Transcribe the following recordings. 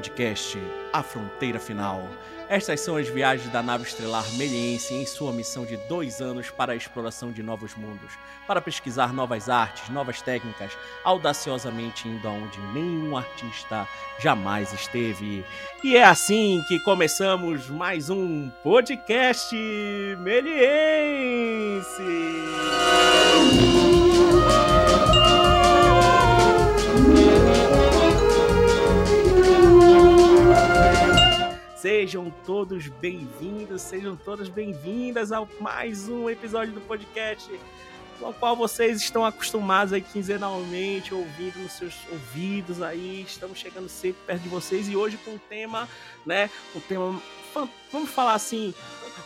podcast A Fronteira Final. Estas são as viagens da nave estelar Meliense em sua missão de dois anos para a exploração de novos mundos, para pesquisar novas artes, novas técnicas, audaciosamente indo aonde nenhum artista jamais esteve. E é assim que começamos mais um podcast Meliense. Sejam todos bem-vindos, sejam todas bem-vindas a mais um episódio do podcast, no qual vocês estão acostumados aí quinzenalmente, ouvindo nos seus ouvidos aí. Estamos chegando sempre perto de vocês e hoje com um tema, né? Um tema, vamos falar assim,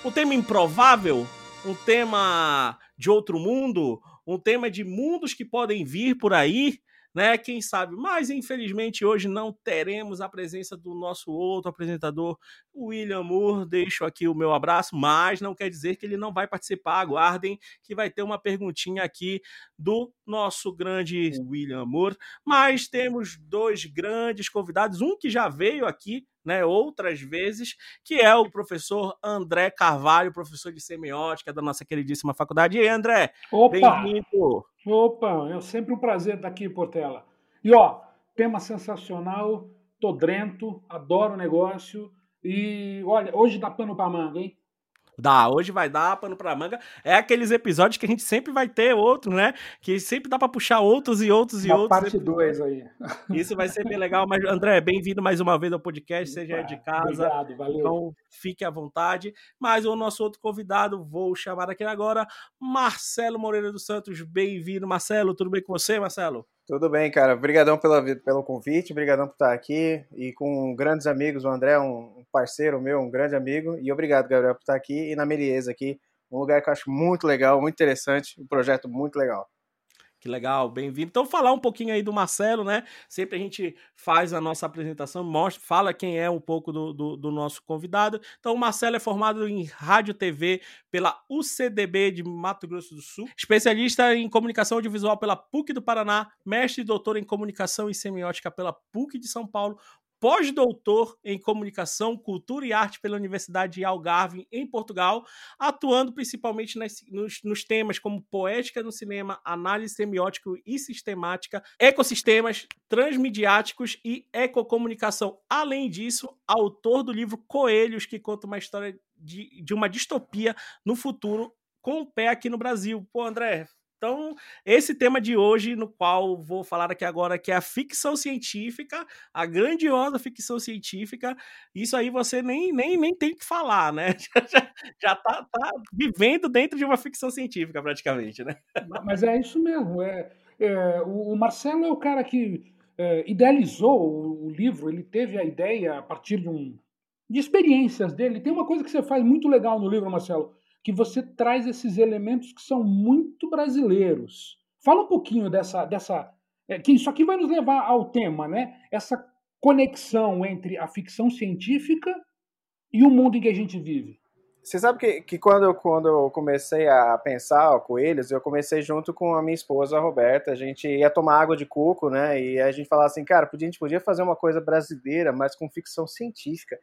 um tema improvável, um tema de outro mundo, um tema de mundos que podem vir por aí, né? Quem sabe? Mas infelizmente hoje não teremos a presença do nosso outro apresentador, William Moore. Deixo aqui o meu abraço, mas não quer dizer que ele não vai participar. Aguardem que vai ter uma perguntinha aqui do nosso grande William Moore. Mas temos dois grandes convidados, um que já veio aqui né, outras vezes, que é o professor André Carvalho, professor de semiótica da nossa queridíssima faculdade. E aí, André, bem-vindo! Opa, é sempre um prazer estar aqui, Portela. E ó, tema sensacional, tô drento, adoro o negócio. E olha, hoje dá pano pra manga, hein? Dá, hoje vai dar pano pra manga. É aqueles episódios que a gente sempre vai ter outro, né? Que sempre dá pra puxar outros e outros e uma outros. Parte 2 aí. Isso vai ser bem legal. Mas, André, bem-vindo mais uma vez ao podcast. Seja de casa. Obrigado, valeu. Então, fique à vontade. Mas o nosso outro convidado, vou chamar aqui agora, Marcelo Moreira dos Santos. Bem-vindo, Marcelo. Tudo bem com você, Marcelo? Tudo bem, cara. Obrigadão pela, pelo convite, obrigadão por estar aqui e com grandes amigos. O André, um parceiro meu, um grande amigo. E obrigado, Gabriel, por estar aqui e na Meliesa aqui. Um lugar que eu acho muito legal, muito interessante, um projeto muito legal. Que legal, bem-vindo. Então, falar um pouquinho aí do Marcelo, né? Sempre a gente faz a nossa apresentação, mostra, fala quem é um pouco do, do, do nosso convidado. Então, o Marcelo é formado em rádio TV pela UCDB de Mato Grosso do Sul, especialista em comunicação audiovisual pela PUC do Paraná, mestre e doutor em comunicação e semiótica pela PUC de São Paulo, pós-doutor em comunicação, cultura e arte pela Universidade de Algarve, em Portugal, atuando principalmente nas, nos, nos, temas como poética no cinema, análise semiótica e sistemática, ecossistemas transmediáticos e ecocomunicação. Além disso, autor do livro Coelhos, que conta uma história de, de uma distopia no futuro com o pé aqui no Brasil. Pô, André, então, esse tema de hoje, no qual vou falar aqui agora, que é a ficção científica, a grandiosa ficção científica, isso aí você nem, nem, nem tem que falar, né? Já, já tá, tá vivendo dentro de uma ficção científica, praticamente, né? Mas é isso mesmo. É, é o Marcelo é o cara que é, idealizou o, o livro, ele teve a ideia a partir de, um, de experiências dele. Tem uma coisa que você faz muito legal no livro, Marcelo que você traz esses elementos que são muito brasileiros. Fala um pouquinho dessa. dessa é, que isso aqui vai nos levar ao tema, né? Essa conexão entre a ficção científica e o mundo em que a gente vive. Você sabe que, que quando, eu, quando eu comecei a pensar ó, coelhos, eu comecei junto com a minha esposa, a Roberta. A gente ia tomar água de coco, né? E a gente falava assim, cara, a gente podia fazer uma coisa brasileira, mas com ficção científica.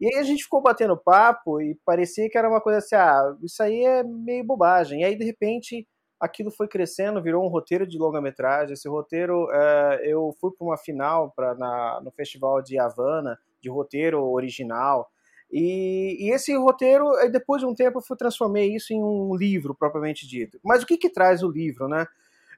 E aí a gente ficou batendo papo e parecia que era uma coisa assim, ah, isso aí é meio bobagem. E aí, de repente, aquilo foi crescendo, virou um roteiro de longa-metragem. Esse roteiro, uh, eu fui para uma final pra, na, no Festival de Havana, de roteiro original. E, e, esse roteiro, depois de um tempo, eu transformei isso em um livro propriamente dito. Mas o que, que traz o livro, né?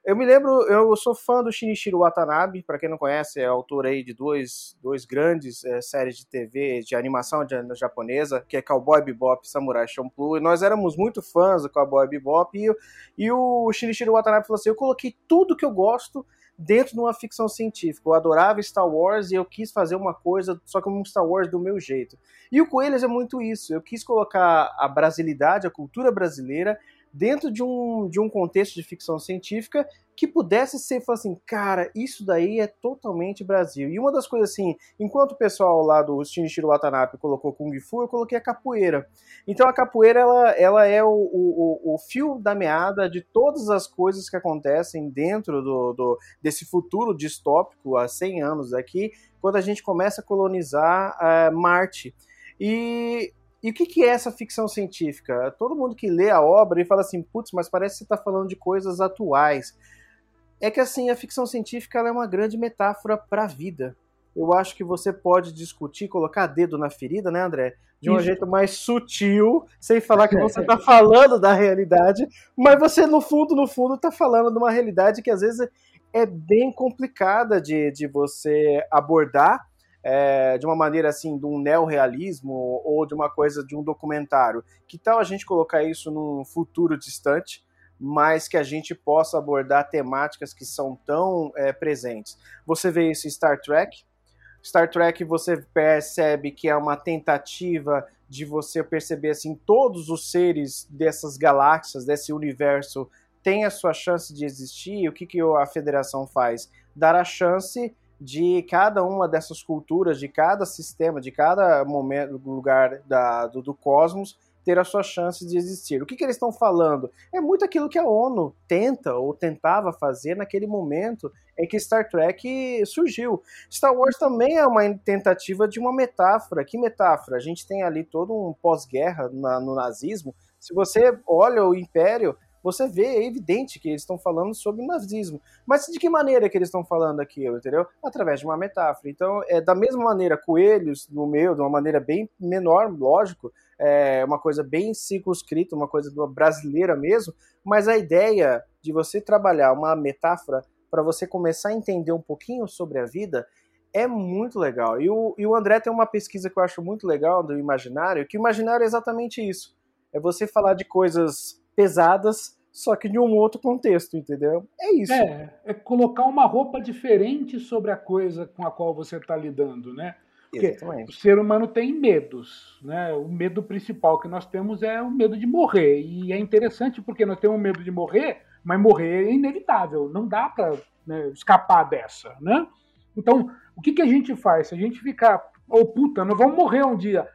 Eu me lembro, eu sou fã do Shinichiro Watanabe, para quem não conhece, é autor aí de dois, dois grandes é, séries de TV, de animação de, japonesa, que é Cowboy Bebop e Samurai Champloo, e nós éramos muito fãs do Cowboy Bebop, e, e o Shinichiro Watanabe falou assim, eu coloquei tudo que eu gosto dentro de uma ficção científica. Eu adorava Star Wars e eu quis fazer uma coisa, só que um Star Wars do meu jeito. E o Coelhos é muito isso. Eu quis colocar a brasilidade, a cultura brasileira dentro de um, de um contexto de ficção científica que pudesse ser, assim, cara, isso daí é totalmente Brasil. E uma das coisas assim, enquanto o pessoal lá do Shinichiro Watanabe colocou Kung Fu, eu coloquei a capoeira. Então a capoeira, ela, ela é o, o, o fio da meada de todas as coisas que acontecem dentro do, do, desse futuro distópico há 100 anos aqui, quando a gente começa a colonizar uh, Marte. E e o que, que é essa ficção científica? Todo mundo que lê a obra e fala assim, putz, mas parece que você está falando de coisas atuais. É que assim, a ficção científica é uma grande metáfora para a vida. Eu acho que você pode discutir, colocar dedo na ferida, né, André? De um Isso. jeito mais sutil, sem falar que você está falando da realidade, mas você, no fundo, no fundo, está falando de uma realidade que às vezes é bem complicada de, de você abordar é, de uma maneira assim, de um neorrealismo ou de uma coisa de um documentário. Que tal a gente colocar isso num futuro distante, mas que a gente possa abordar temáticas que são tão é, presentes? Você vê isso em Star Trek. Star Trek você percebe que é uma tentativa de você perceber assim todos os seres dessas galáxias, desse universo têm a sua chance de existir. O que, que a Federação faz? Dar a chance de cada uma dessas culturas, de cada sistema, de cada momento, lugar da, do, do cosmos ter a sua chance de existir. O que, que eles estão falando? É muito aquilo que a ONU tenta ou tentava fazer naquele momento em que Star Trek surgiu. Star Wars também é uma tentativa de uma metáfora. Que metáfora? A gente tem ali todo um pós-guerra no nazismo. Se você olha o Império, você vê, é evidente que eles estão falando sobre nazismo. Mas de que maneira que eles estão falando aquilo, entendeu? Através de uma metáfora. Então, é da mesma maneira, coelhos no meio, de uma maneira bem menor, lógico, é uma coisa bem circunscrita, uma coisa brasileira mesmo, mas a ideia de você trabalhar uma metáfora para você começar a entender um pouquinho sobre a vida é muito legal. E o, e o André tem uma pesquisa que eu acho muito legal do imaginário, que o imaginário é exatamente isso. É você falar de coisas pesadas, só que de um outro contexto, entendeu? É isso. É, é colocar uma roupa diferente sobre a coisa com a qual você está lidando, né? Porque Exatamente. o ser humano tem medos, né? O medo principal que nós temos é o medo de morrer. E é interessante porque nós temos medo de morrer, mas morrer é inevitável, não dá para né, escapar dessa, né? Então, o que, que a gente faz? Se a gente ficar, oh puta, nós vamos morrer um dia,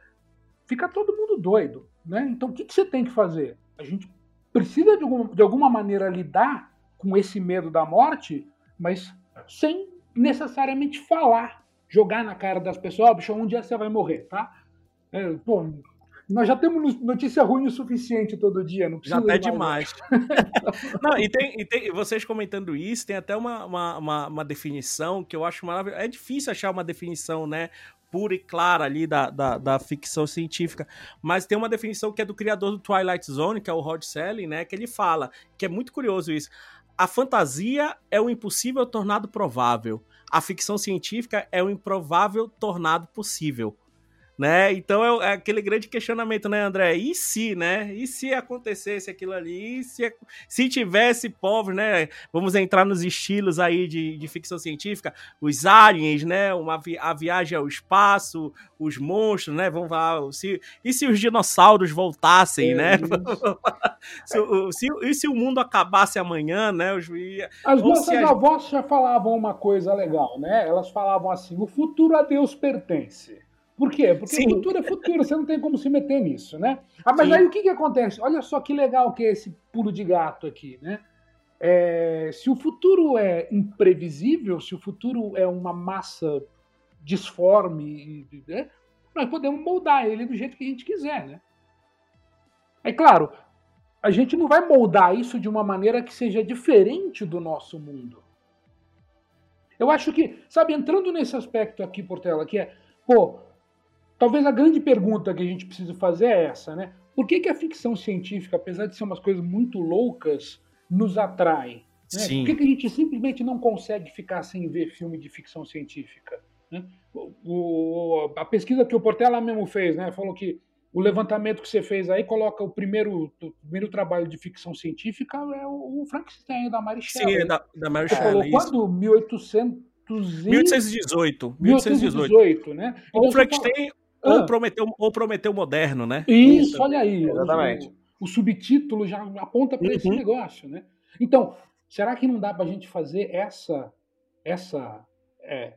fica todo mundo doido, né? Então, o que, que você tem que fazer? A gente precisa de, algum, de alguma maneira lidar com esse medo da morte, mas sem necessariamente falar, jogar na cara das pessoas, oh, bicho, um dia você vai morrer, tá? É, pô, nós já temos notícia ruim o suficiente todo dia, não precisa. Já até demais. não, e tem, e tem, vocês comentando isso, tem até uma, uma, uma, uma definição que eu acho maravilhosa. É difícil achar uma definição, né? Pura e clara ali da, da, da, ficção científica. Mas tem uma definição que é do criador do Twilight Zone, que é o Rod Selling, né? Que ele fala, que é muito curioso isso. A fantasia é o impossível tornado provável. A ficção científica é o improvável tornado possível né? Então é, é, aquele grande questionamento, né, André? E se, né? E se acontecesse aquilo ali? E se, se tivesse pobre, né? Vamos entrar nos estilos aí de, de ficção científica, os aliens, né? Uma a viagem ao espaço, os monstros, né? Vamos lá. Se, e se os dinossauros voltassem, é, né? se, se, e se o mundo acabasse amanhã, né? Os, as nossas as... avós já falavam uma coisa legal, né? Elas falavam assim: o futuro a Deus pertence. Por quê? Porque Sim. futuro é futuro, você não tem como se meter nisso, né? Ah, mas Sim. aí o que, que acontece? Olha só que legal que é esse pulo de gato aqui, né? É, se o futuro é imprevisível, se o futuro é uma massa disforme, né? nós podemos moldar ele do jeito que a gente quiser, né? É claro, a gente não vai moldar isso de uma maneira que seja diferente do nosso mundo. Eu acho que, sabe, entrando nesse aspecto aqui, Portela, que é, pô, Talvez a grande pergunta que a gente precisa fazer é essa, né? Por que, que a ficção científica, apesar de ser umas coisas muito loucas, nos atrai? Né? Sim. Por que, que a gente simplesmente não consegue ficar sem ver filme de ficção científica? Né? O, a pesquisa que o Portela mesmo fez, né? Falou que o levantamento que você fez aí coloca o primeiro, o primeiro trabalho de ficção científica é o, o Frankenstein da Mary Shelley. Sim, é da, da Mary Shelley. Falou quando? 1800 1818. 1818, né? Então, o Frankenstein ou, prometeu, ou prometeu moderno, né? Isso, olha aí. Exatamente. o subtítulo já aponta para uhum. esse negócio, né? Então, será que não dá para a gente fazer essa, essa é,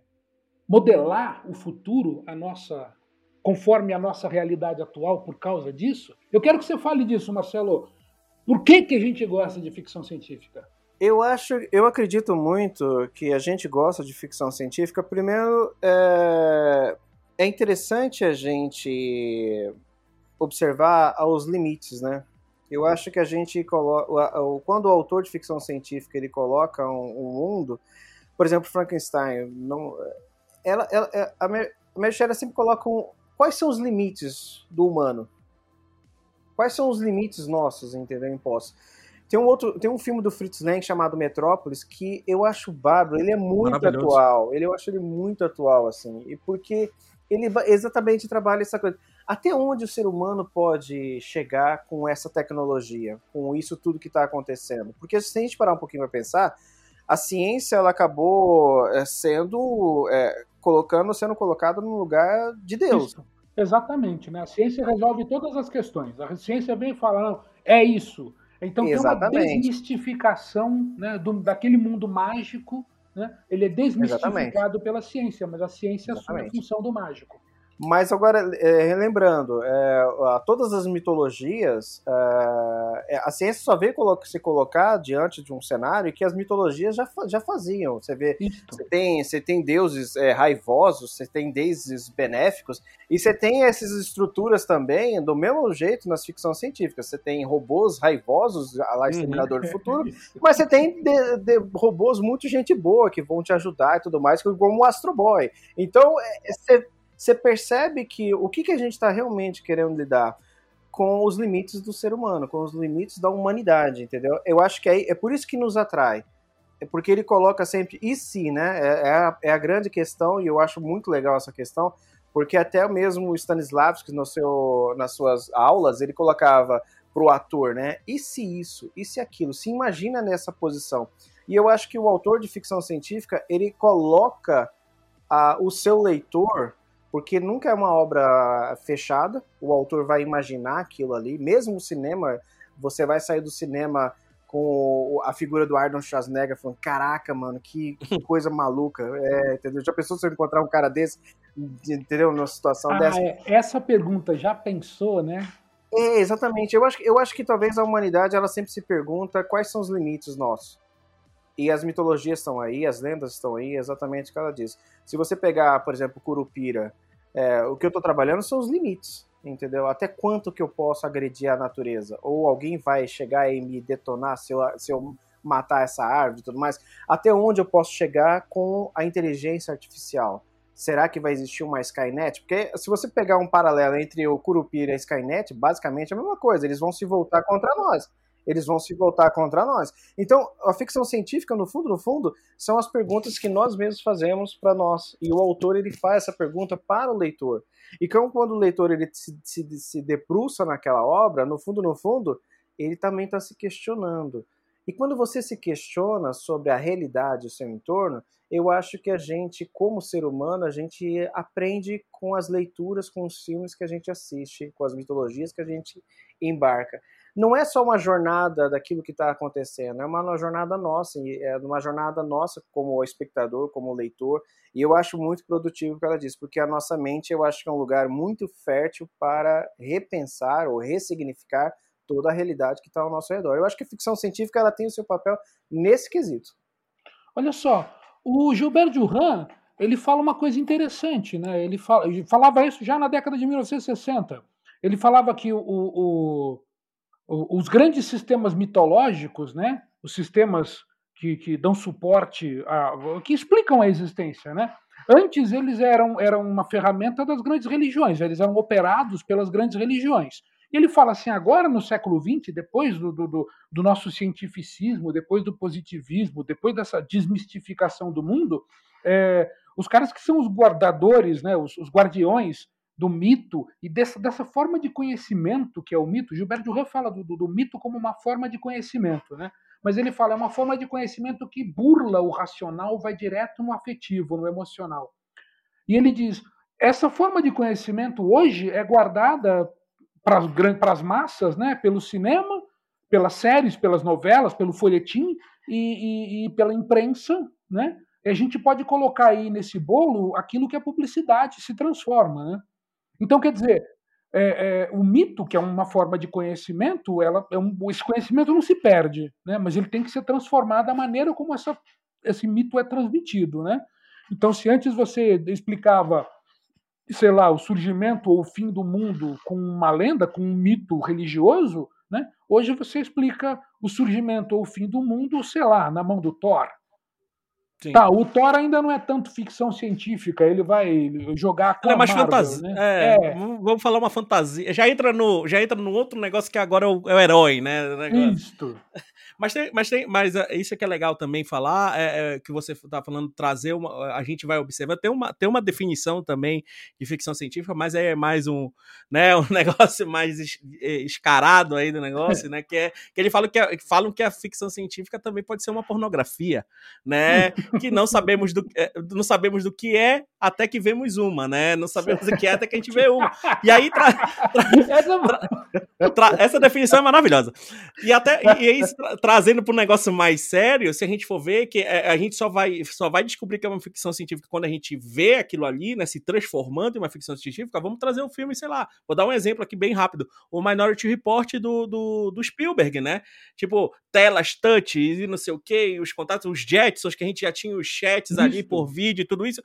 modelar o futuro a nossa conforme a nossa realidade atual por causa disso? Eu quero que você fale disso, Marcelo. Por que, que a gente gosta de ficção científica? Eu acho, eu acredito muito que a gente gosta de ficção científica. Primeiro, é, é interessante a gente observar os limites, né? Eu acho que a gente coloca, quando o autor de ficção científica ele coloca um, um mundo, por exemplo, Frankenstein, não, ela, ela, é, a Mary Shelley sempre coloca um, quais são os limites do humano, quais são os limites nossos, entendeu? Impostos. Tem um outro, tem um filme do Fritz Lang chamado Metrópolis que eu acho bárbaro, ele é muito atual, ele eu acho ele muito atual assim, e porque ele exatamente trabalha essa coisa. Até onde o ser humano pode chegar com essa tecnologia, com isso tudo que está acontecendo? Porque se a gente parar um pouquinho para pensar, a ciência ela acabou eh, sendo é, colocando, sendo colocada no lugar de Deus. Isso. Exatamente, né? A ciência resolve todas as questões. A ciência vem falando, é isso. Então Exatamente. tem uma desmistificação né, do, daquele mundo mágico, né? ele é desmistificado Exatamente. pela ciência, mas a ciência Exatamente. assume a função do mágico. Mas agora, é, relembrando, é, todas as mitologias, é, é, a ciência só veio se colocar diante de um cenário que as mitologias já, já faziam. Você vê, você tem, você tem deuses é, raivosos, você tem deuses benéficos, e você tem essas estruturas também, do mesmo jeito nas ficções científicas. Você tem robôs raivosos, lá uhum. Exterminador do Futuro, mas você tem de, de, robôs muito gente boa que vão te ajudar e tudo mais, como o Astro Boy. Então, é, você você percebe que o que, que a gente está realmente querendo lidar com os limites do ser humano, com os limites da humanidade, entendeu? Eu acho que é, é por isso que nos atrai. É porque ele coloca sempre, e se, né? É, é, a, é a grande questão, e eu acho muito legal essa questão, porque até mesmo o Stanislavski, no seu, nas suas aulas, ele colocava pro ator, né? E se isso? E se aquilo? Se imagina nessa posição. E eu acho que o autor de ficção científica, ele coloca a, o seu leitor porque nunca é uma obra fechada, o autor vai imaginar aquilo ali, mesmo o cinema, você vai sair do cinema com a figura do Arnold Schwarzenegger falando, caraca, mano, que, que coisa maluca, é, entendeu? Já pensou se eu encontrar um cara desse, entendeu? Numa situação ah, dessa? É. Essa pergunta, já pensou, né? É, exatamente. Eu acho, eu acho que talvez a humanidade, ela sempre se pergunta quais são os limites nossos. E as mitologias estão aí, as lendas estão aí, exatamente o que ela diz. Se você pegar, por exemplo, Curupira, é, o que eu estou trabalhando são os limites, entendeu? Até quanto que eu posso agredir a natureza? Ou alguém vai chegar e me detonar se eu, se eu matar essa árvore e tudo mais? Até onde eu posso chegar com a inteligência artificial? Será que vai existir uma Skynet? Porque se você pegar um paralelo entre o Curupira e a Skynet, basicamente é a mesma coisa, eles vão se voltar contra nós eles vão se voltar contra nós. Então, a ficção científica, no fundo, no fundo, são as perguntas que nós mesmos fazemos para nós. E o autor ele faz essa pergunta para o leitor. E então, quando o leitor ele se, se, se debruça naquela obra, no fundo, no fundo, ele também está se questionando. E quando você se questiona sobre a realidade do seu entorno, eu acho que a gente, como ser humano, a gente aprende com as leituras, com os filmes que a gente assiste, com as mitologias que a gente embarca não é só uma jornada daquilo que está acontecendo, é uma jornada nossa, é uma jornada nossa como espectador, como leitor, e eu acho muito produtivo que ela diz, porque a nossa mente eu acho que é um lugar muito fértil para repensar ou ressignificar toda a realidade que está ao nosso redor. Eu acho que a ficção científica ela tem o seu papel nesse quesito. Olha só, o Gilberto Duran ele fala uma coisa interessante, né? Ele, fala, ele falava isso já na década de 1960. Ele falava que o, o os grandes sistemas mitológicos, né, os sistemas que, que dão suporte, a, que explicam a existência, né, antes eles eram, eram uma ferramenta das grandes religiões, eles eram operados pelas grandes religiões. E ele fala assim, agora no século XX, depois do, do, do nosso cientificismo, depois do positivismo, depois dessa desmistificação do mundo, é, os caras que são os guardadores, né, os, os guardiões do mito e dessa, dessa forma de conhecimento que é o mito. Gilberto Duran fala do, do, do, mito como uma forma de conhecimento, né? mas ele fala é uma forma de conhecimento que burla o racional, vai direto no afetivo, no emocional. E ele diz: essa forma de conhecimento hoje é guardada para as massas, né? pelo cinema, pelas séries, pelas novelas, pelo folhetim e, e, e pela imprensa, né? E a gente pode colocar aí nesse bolo aquilo que a publicidade se transforma, né? Então, quer dizer, é, é, o mito, que é uma forma de conhecimento, ela, é um, esse conhecimento não se perde, né? mas ele tem que ser transformado da maneira como essa, esse mito é transmitido. Né? Então, se antes você explicava, sei lá, o surgimento ou o fim do mundo com uma lenda, com um mito religioso, né? hoje você explica o surgimento ou o fim do mundo, sei lá, na mão do Thor. Sim. Tá, o Thor ainda não é tanto ficção científica, ele vai jogar com é mais fantasia. Né? É, é. Vamos falar uma fantasia. Já entra no, já entra no outro negócio que agora é o, é o herói, né? Isso. Mas tem, mas tem, mas eh, isso é que é legal também falar, é, é que você está falando trazer uma, a gente vai observar tem uma, tem uma definição também de ficção científica, mas é mais um, né, um negócio mais eh, escarado aí do negócio, né, que é que ele fala que, é, falam que a ficção científica também pode ser uma pornografia, né, que não sabemos do eh, não sabemos do que é até que vemos uma, né, não sabemos o que é até que a gente vê uma. E aí tra, tra, tra, essa definição é maravilhosa. E até e aí trazendo para um negócio mais sério, se a gente for ver que é, a gente só vai, só vai descobrir que é uma ficção científica quando a gente vê aquilo ali, né, se transformando em uma ficção científica, vamos trazer um filme, sei lá, vou dar um exemplo aqui bem rápido, o Minority Report do, do, do Spielberg, né, tipo, telas touch e não sei o que, os contatos, os Jetsons, que a gente já tinha os chats isso. ali por vídeo e tudo isso,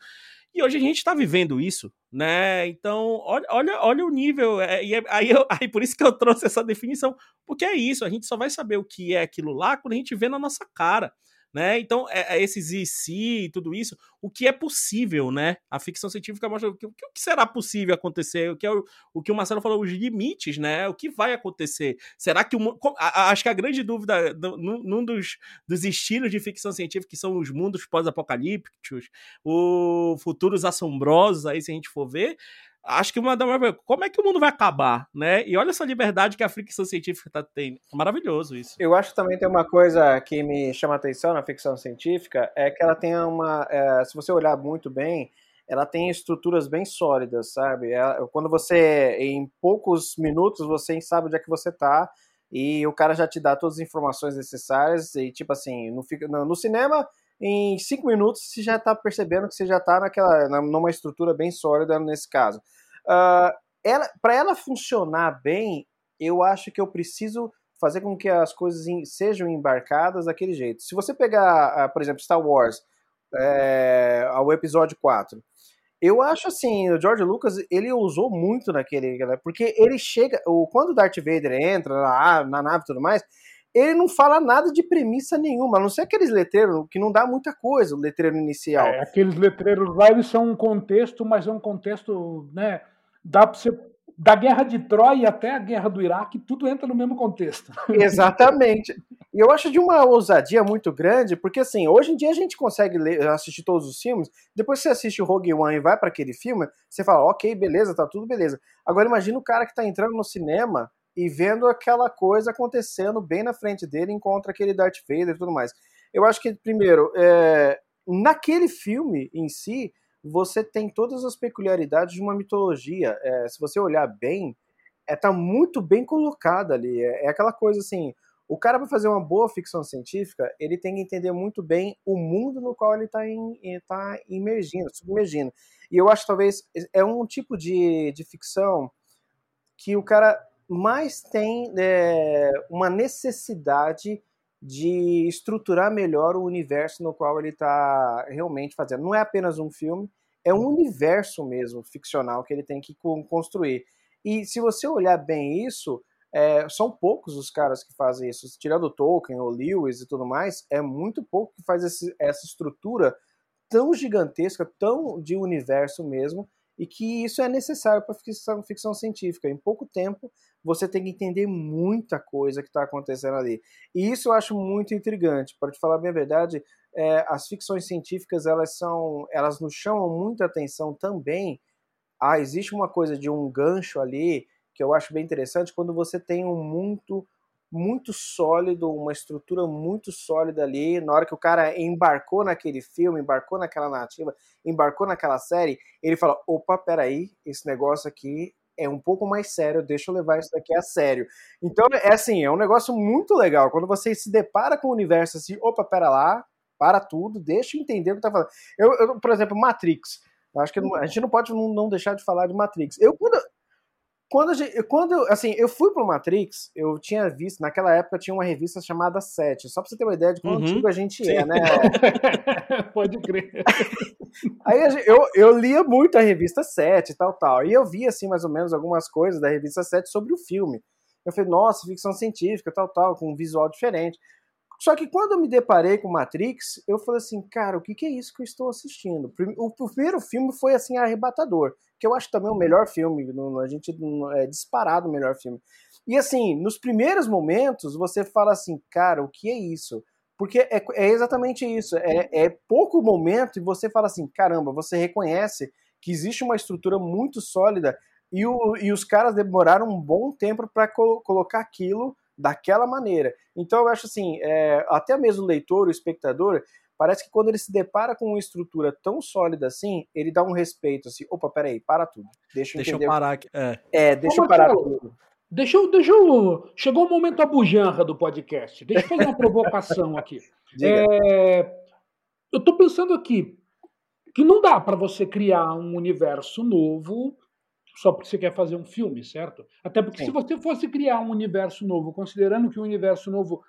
e hoje a gente está vivendo isso, né? Então, olha, olha, olha o nível. É, e é, aí, eu, aí por isso que eu trouxe essa definição. Porque é isso, a gente só vai saber o que é aquilo lá quando a gente vê na nossa cara né? Então, é, é esses e se e tudo isso, o que é possível, né? A ficção científica mostra o que, o que será possível acontecer, o que é o, o, que o Marcelo falou, os limites, né? O que vai acontecer? Será que o acho que a grande dúvida num dos, dos estilos de ficção científica que são os mundos pós-apocalípticos, os futuros assombrosos, aí se a gente for ver, acho que uma da como é que o mundo vai acabar, né? E olha essa liberdade que a ficção científica tá tendo. Maravilhoso isso. Eu acho que também tem uma coisa que me chama atenção na ficção científica, é que ela tem uma, é, se você olhar muito bem, ela tem estruturas bem sólidas, sabe? É, quando você, em poucos minutos, você sabe onde é que você tá, e o cara já te dá todas as informações necessárias, e tipo assim, no, no cinema em cinco minutos você já está percebendo que você já está naquela numa estrutura bem sólida nesse caso. Uh, ela, para ela funcionar bem, eu acho que eu preciso fazer com que as coisas em, sejam embarcadas daquele jeito. Se você pegar, uh, por exemplo, Star Wars, é, o episódio 4, eu acho assim, o George Lucas, ele usou muito naquele, porque ele chega, quando o Darth Vader entra lá na nave e tudo mais, ele não fala nada de premissa nenhuma, a não ser aqueles letreiros que não dá muita coisa, o letreiro inicial. É, aqueles letreiros lá, eles são um contexto, mas é um contexto, né, dá para você da guerra de Troia até a guerra do Iraque, tudo entra no mesmo contexto. Exatamente. E eu acho de uma ousadia muito grande, porque assim, hoje em dia a gente consegue ler, assistir todos os filmes, depois você assiste o Rogue One e vai para aquele filme, você fala, ok, beleza, tá tudo beleza. Agora imagina o cara que tá entrando no cinema e vendo aquela coisa acontecendo bem na frente dele, encontra aquele Darth Vader e tudo mais. Eu acho que, primeiro, é, naquele filme em si, você tem todas as peculiaridades de uma mitologia. É, se você olhar bem, é, tá muito bem colocado ali. É, é aquela coisa assim, o cara para fazer uma boa ficção científica, ele tem que entender muito bem o mundo no qual ele está tá imergindo, submergindo. E eu acho talvez é um tipo de, de ficção que o cara mais tem é, uma necessidade de estruturar melhor o universo no qual ele está realmente fazendo. Não é apenas um filme, é um universo mesmo ficcional que ele tem que construir. E se você olhar bem isso, é, são poucos os caras que fazem isso. Tirando o Tolkien, o Lewis e tudo mais, é muito pouco que faz esse, essa estrutura tão gigantesca, tão de universo mesmo, e que isso é necessário para ficção, ficção científica. Em pouco tempo, você tem que entender muita coisa que está acontecendo ali. E isso eu acho muito intrigante. Para te falar bem a verdade, é, as ficções científicas elas são, elas nos chamam muita atenção também. Ah, existe uma coisa de um gancho ali que eu acho bem interessante quando você tem um muito muito sólido, uma estrutura muito sólida ali. Na hora que o cara embarcou naquele filme, embarcou naquela narrativa, embarcou naquela série, ele fala: opa, peraí, esse negócio aqui é um pouco mais sério, deixa eu levar isso daqui a sério. Então, é assim, é um negócio muito legal. Quando você se depara com o universo assim, opa, pera lá, para tudo, deixa eu entender o que tá falando. Eu, eu por exemplo, Matrix. Acho que a gente não pode não deixar de falar de Matrix. Eu, quando, quando, gente, quando assim, eu fui pro Matrix, eu tinha visto, naquela época tinha uma revista chamada Sete, só pra você ter uma ideia de quão uhum. antigo a gente Sim. é, né? Pode crer. Aí eu, eu lia muito a revista Sete e tal, tal, e eu vi, assim, mais ou menos algumas coisas da revista Sete sobre o filme. Eu falei, nossa, ficção científica, tal, tal, com um visual diferente. Só que quando eu me deparei com Matrix, eu falei assim, cara, o que, que é isso que eu estou assistindo? O primeiro filme foi assim arrebatador, que eu acho também o melhor filme, a gente é disparado o melhor filme. E assim, nos primeiros momentos você fala assim, cara, o que é isso? Porque é, é exatamente isso, é, é pouco momento e você fala assim, caramba, você reconhece que existe uma estrutura muito sólida e, o, e os caras demoraram um bom tempo para col colocar aquilo daquela maneira. Então eu acho assim, é, até mesmo o leitor, o espectador, parece que quando ele se depara com uma estrutura tão sólida assim, ele dá um respeito assim, opa, peraí, para tudo. Deixa eu, deixa entender. eu parar aqui. É, é deixa eu parar tudo. Deixa eu, deixa eu. Chegou o momento abujanra do podcast. Deixa eu fazer uma provocação aqui. É, eu estou pensando aqui que não dá para você criar um universo novo só porque você quer fazer um filme, certo? Até porque Sim. se você fosse criar um universo novo, considerando que o universo novo,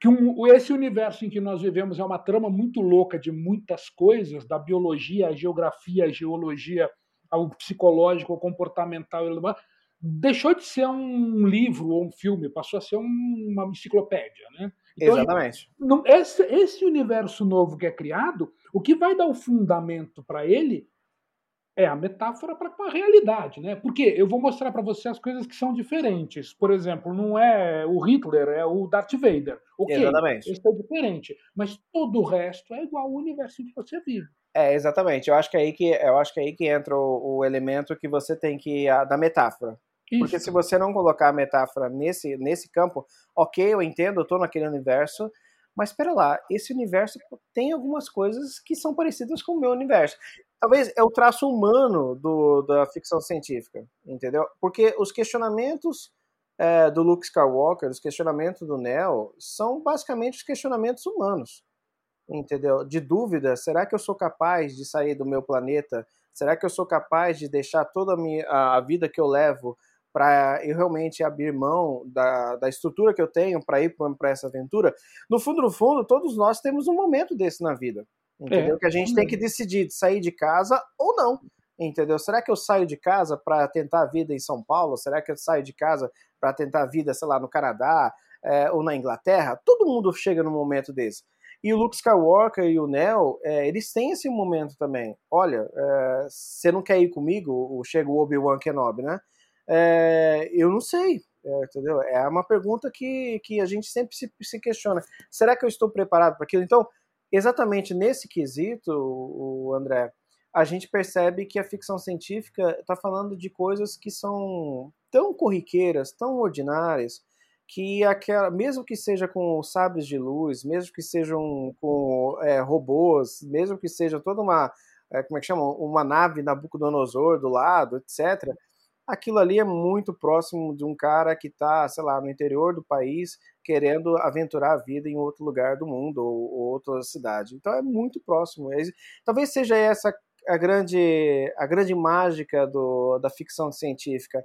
que um, esse universo em que nós vivemos é uma trama muito louca de muitas coisas, da biologia, a geografia, a geologia, ao psicológico, ao comportamental, deixou de ser um livro ou um filme, passou a ser um, uma enciclopédia, né? Então, Exatamente. esse, esse universo novo que é criado, o que vai dar o fundamento para ele é a metáfora para a realidade, né? Porque eu vou mostrar para você as coisas que são diferentes. Por exemplo, não é o Hitler, é o Darth Vader. Ok, exatamente. Isso é diferente, mas todo o resto é igual ao universo que você vive. É, exatamente. Eu acho que é aí que, eu acho que, é aí que entra o, o elemento que você tem que. A, da metáfora. Isso. Porque se você não colocar a metáfora nesse, nesse campo, ok, eu entendo, eu estou naquele universo, mas espera lá, esse universo tem algumas coisas que são parecidas com o meu universo talvez é o traço humano do, da ficção científica, entendeu? Porque os questionamentos é, do Luke Skywalker, os questionamentos do Neo, são basicamente os questionamentos humanos, entendeu? De dúvida, será que eu sou capaz de sair do meu planeta? Será que eu sou capaz de deixar toda a, minha, a vida que eu levo para eu realmente abrir mão da, da estrutura que eu tenho para ir para essa aventura? No fundo, no fundo, todos nós temos um momento desse na vida, Entendeu? É. Que a gente tem que decidir de sair de casa ou não. Entendeu? Será que eu saio de casa para tentar a vida em São Paulo? Será que eu saio de casa para tentar a vida, sei lá, no Canadá é, ou na Inglaterra? Todo mundo chega num momento desse. E o Luke Skywalker e o Neo, é, eles têm esse momento também. Olha, é, você não quer ir comigo? Chega o Obi-Wan Kenobi, né? É, eu não sei, é, entendeu? É uma pergunta que, que a gente sempre se, se questiona. Será que eu estou preparado para aquilo? Então, exatamente nesse quesito, o André, a gente percebe que a ficção científica está falando de coisas que são tão corriqueiras, tão ordinárias, que aquela, mesmo que seja com sabres de luz, mesmo que sejam com é, robôs, mesmo que seja toda uma, é, como é que chama, uma nave Nabucodonosor do lado, etc., aquilo ali é muito próximo de um cara que está, sei lá, no interior do país, querendo aventurar a vida em outro lugar do mundo ou, ou outra cidade. Então é muito próximo. Talvez seja essa a grande, a grande mágica do, da ficção científica.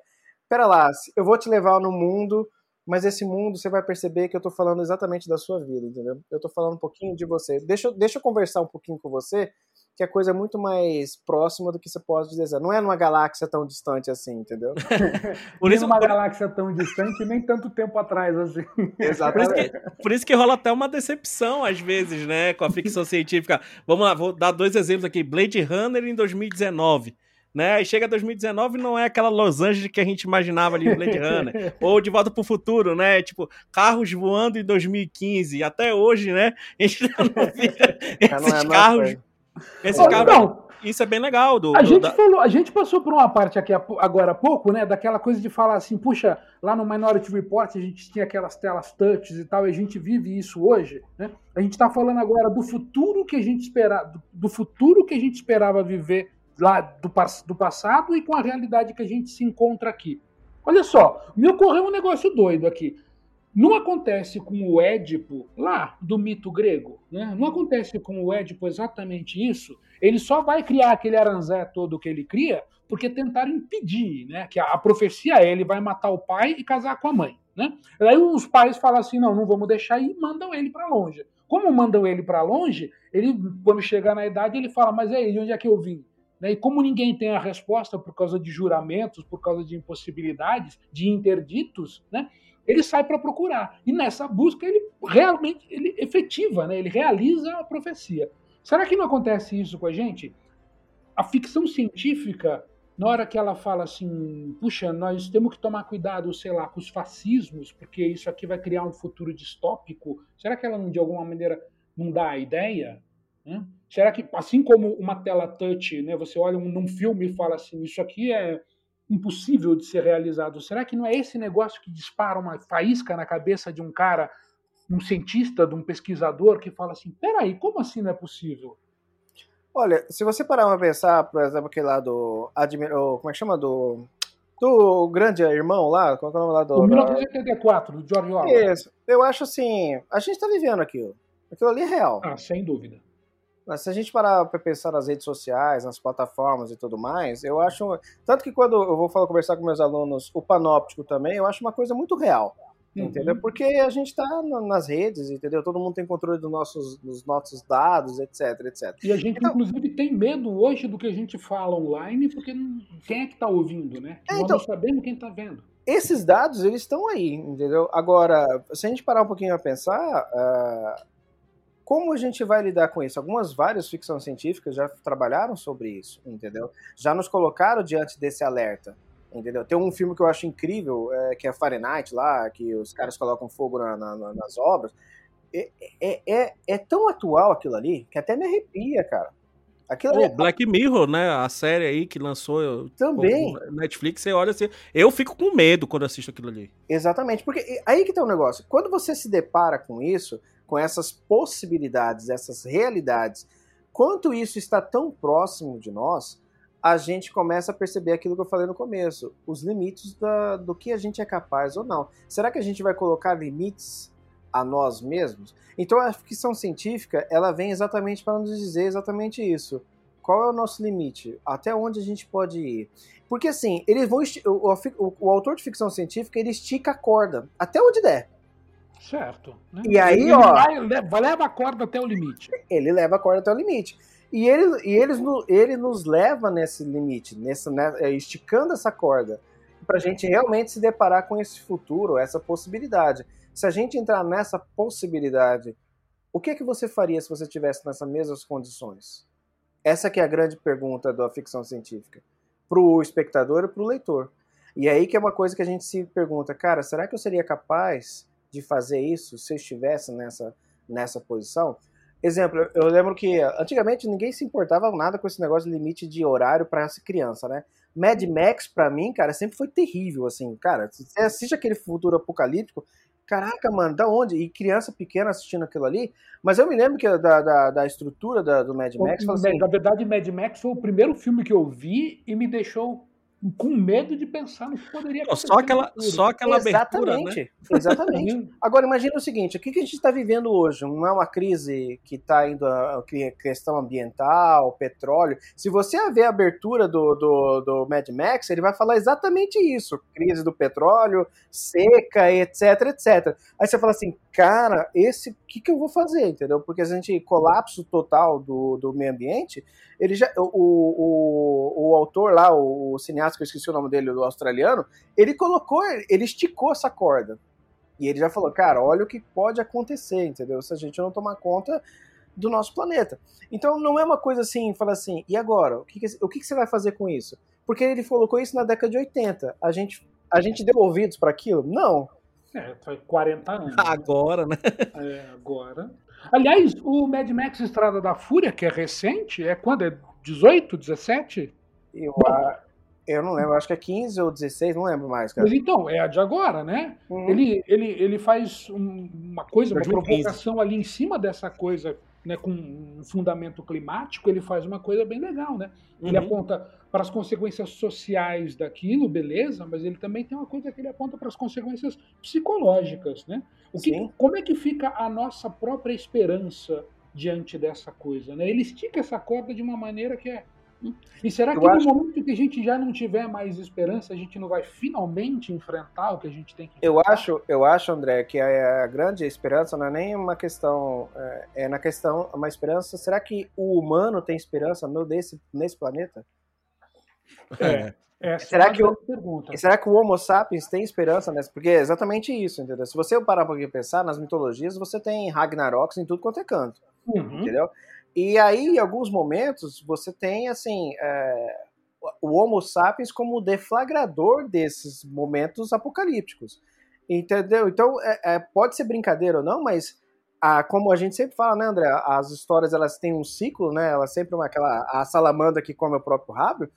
Pera lá, eu vou te levar no mundo, mas esse mundo você vai perceber que eu estou falando exatamente da sua vida, entendeu? Eu estou falando um pouquinho de você. Deixa, deixa eu conversar um pouquinho com você que a coisa é muito mais próxima do que você pode dizer. Não é numa galáxia tão distante assim, entendeu? por isso uma galáxia tão distante nem tanto tempo atrás assim. Exatamente. Por isso, que, por isso que rola até uma decepção às vezes, né, com a ficção científica. Vamos lá, vou dar dois exemplos aqui. Blade Runner em 2019 né? Aí chega 2019 não é aquela Los Angeles que a gente imaginava ali Blade Runner. Ou De Volta para o Futuro, né? Tipo, carros voando em 2015. Até hoje, né? A gente não via esses carros esse carro, então, isso é bem legal. Do, a, do, gente da... falou, a gente passou por uma parte aqui agora há pouco, né? Daquela coisa de falar assim, puxa, lá no Minority Report a gente tinha aquelas telas touches e tal, e a gente vive isso hoje, né? A gente está falando agora do futuro que a gente esperava, do, do futuro que a gente esperava viver lá do, do passado e com a realidade que a gente se encontra aqui. Olha só, me ocorreu um negócio doido aqui. Não acontece com o Édipo lá do mito grego, né? Não acontece com o Édipo exatamente isso. Ele só vai criar aquele aranzé todo que ele cria porque tentaram impedir, né? Que a, a profecia é ele vai matar o pai e casar com a mãe, né? Aí os pais falam assim, não, não vamos deixar e mandam ele para longe. Como mandam ele para longe, ele quando chegar na idade ele fala, mas aí, de onde é que eu vim? Né? E como ninguém tem a resposta por causa de juramentos, por causa de impossibilidades, de interditos, né? Ele sai para procurar. E nessa busca ele realmente ele efetiva, né? ele realiza a profecia. Será que não acontece isso com a gente? A ficção científica, na hora que ela fala assim, puxa, nós temos que tomar cuidado, sei lá, com os fascismos, porque isso aqui vai criar um futuro distópico, será que ela de alguma maneira não dá a ideia? Né? Será que, assim como uma tela touch, né, você olha um, num filme e fala assim, isso aqui é impossível de ser realizado, será que não é esse negócio que dispara uma faísca na cabeça de um cara, um cientista, de um pesquisador, que fala assim, peraí, como assim não é possível? Olha, se você parar para pensar, por exemplo, aquele lá do. Como é que chama? Do. Do grande irmão lá, qual é o nome lá do. O 1984, do George Orwell. Isso. Eu acho assim. A gente está vivendo aquilo. Aquilo ali é real. Ah, sem dúvida. Mas se a gente parar para pensar nas redes sociais, nas plataformas e tudo mais, eu acho. Tanto que quando eu vou falar, conversar com meus alunos, o panóptico também, eu acho uma coisa muito real. Uhum. Entendeu? Porque a gente está nas redes, entendeu? Todo mundo tem controle dos nossos, dos nossos dados, etc, etc. E a gente, então, inclusive, tem medo hoje do que a gente fala online, porque quem é que está ouvindo, né? É, então, Nós não sabemos quem está vendo. Esses dados, eles estão aí, entendeu? Agora, se a gente parar um pouquinho a pensar, uh, como a gente vai lidar com isso? Algumas várias ficções científicas já trabalharam sobre isso, entendeu? Já nos colocaram diante desse alerta, entendeu? Tem um filme que eu acho incrível, é, que é Fahrenheit lá, que os caras colocam fogo na, na, nas obras. É, é, é, é, tão atual aquilo ali que até me arrepia, cara. Aquilo Black Mirror, né? A série aí que lançou também Netflix, você olha assim, eu fico com medo quando assisto aquilo ali. Exatamente, porque aí que tá o um negócio. Quando você se depara com isso, com essas possibilidades, essas realidades, quanto isso está tão próximo de nós, a gente começa a perceber aquilo que eu falei no começo, os limites da, do que a gente é capaz ou não. Será que a gente vai colocar limites a nós mesmos? Então a ficção científica, ela vem exatamente para nos dizer exatamente isso. Qual é o nosso limite? Até onde a gente pode ir? Porque assim, eles vão o, o, o autor de ficção científica, ele estica a corda até onde der. Certo. Né? E aí, ele ó. Vai, leva, a corda até o limite. Ele leva a corda até o limite. E ele, e eles, ele nos leva nesse limite, nesse, né, é, esticando essa corda, para a gente realmente se deparar com esse futuro, essa possibilidade. Se a gente entrar nessa possibilidade, o que é que você faria se você tivesse nessas mesmas condições? Essa que é a grande pergunta da ficção científica, para o espectador e para o leitor. E é aí que é uma coisa que a gente se pergunta, cara, será que eu seria capaz de fazer isso se eu estivesse nessa, nessa posição. Exemplo, eu lembro que antigamente ninguém se importava nada com esse negócio de limite de horário para essa criança, né? Mad Max, para mim, cara, sempre foi terrível, assim. Cara, você assiste aquele futuro apocalíptico, caraca, mano, da onde? E criança pequena assistindo aquilo ali. Mas eu me lembro que da, da, da estrutura da, do Mad Max. Assim, na verdade, Mad Max foi o primeiro filme que eu vi e me deixou com medo de pensar no que poderia acontecer. Só aquela, só aquela abertura, né? Exatamente. Agora, imagina o seguinte, o que a gente está vivendo hoje? Não é uma crise que está indo a questão ambiental, petróleo. Se você ver a abertura do, do, do Mad Max, ele vai falar exatamente isso. Crise do petróleo, seca, etc, etc. Aí você fala assim, cara, esse, o que, que eu vou fazer, entendeu? Porque a gente, colapso total do, do meio ambiente, ele já, o, o, o autor lá, o, o cineasta, que eu esqueci o nome dele, o australiano, ele colocou, ele esticou essa corda. E ele já falou, cara, olha o que pode acontecer, entendeu? Se a gente não tomar conta do nosso planeta. Então não é uma coisa assim, fala assim, e agora? O que, que, o que, que você vai fazer com isso? Porque ele colocou isso na década de 80. A gente, a gente deu ouvidos para aquilo? Não. É, foi 40 anos. Agora, né? É, agora. Aliás, o Mad Max Estrada da Fúria, que é recente, é quando? É 18, 17? Eu, eu não lembro, acho que é 15 ou 16, não lembro mais, cara. Mas então, é a de agora, né? Uhum. Ele, ele, ele faz uma coisa, uma provocação ali em cima dessa coisa né, com um fundamento climático, ele faz uma coisa bem legal, né? Ele uhum. aponta para as consequências sociais daquilo, beleza, mas ele também tem uma coisa que ele aponta para as consequências psicológicas, né? O que, como é que fica a nossa própria esperança diante dessa coisa, né? Ele estica essa corda de uma maneira que é e será que no momento que a gente já não tiver mais esperança, a gente não vai finalmente enfrentar o que a gente tem que enfrentar? Eu acho, eu acho, André, que a, a grande esperança não é nem uma questão, é, é, na questão, uma esperança, será que o humano tem esperança no desse, nesse planeta? É. é será, que o, pergunta. será que o Homo sapiens tem esperança nessa? Porque é exatamente isso, entendeu? Se você parar para pensar, nas mitologias você tem Ragnaroks em tudo quanto é canto, uhum. entendeu? E aí, em alguns momentos, você tem assim é, o Homo sapiens como deflagrador desses momentos apocalípticos. Entendeu? Então, é, é, pode ser brincadeira ou não, mas a, como a gente sempre fala, né, André? As histórias elas têm um ciclo, né? Elas sempre uma aquela a salamandra que come o próprio rabo.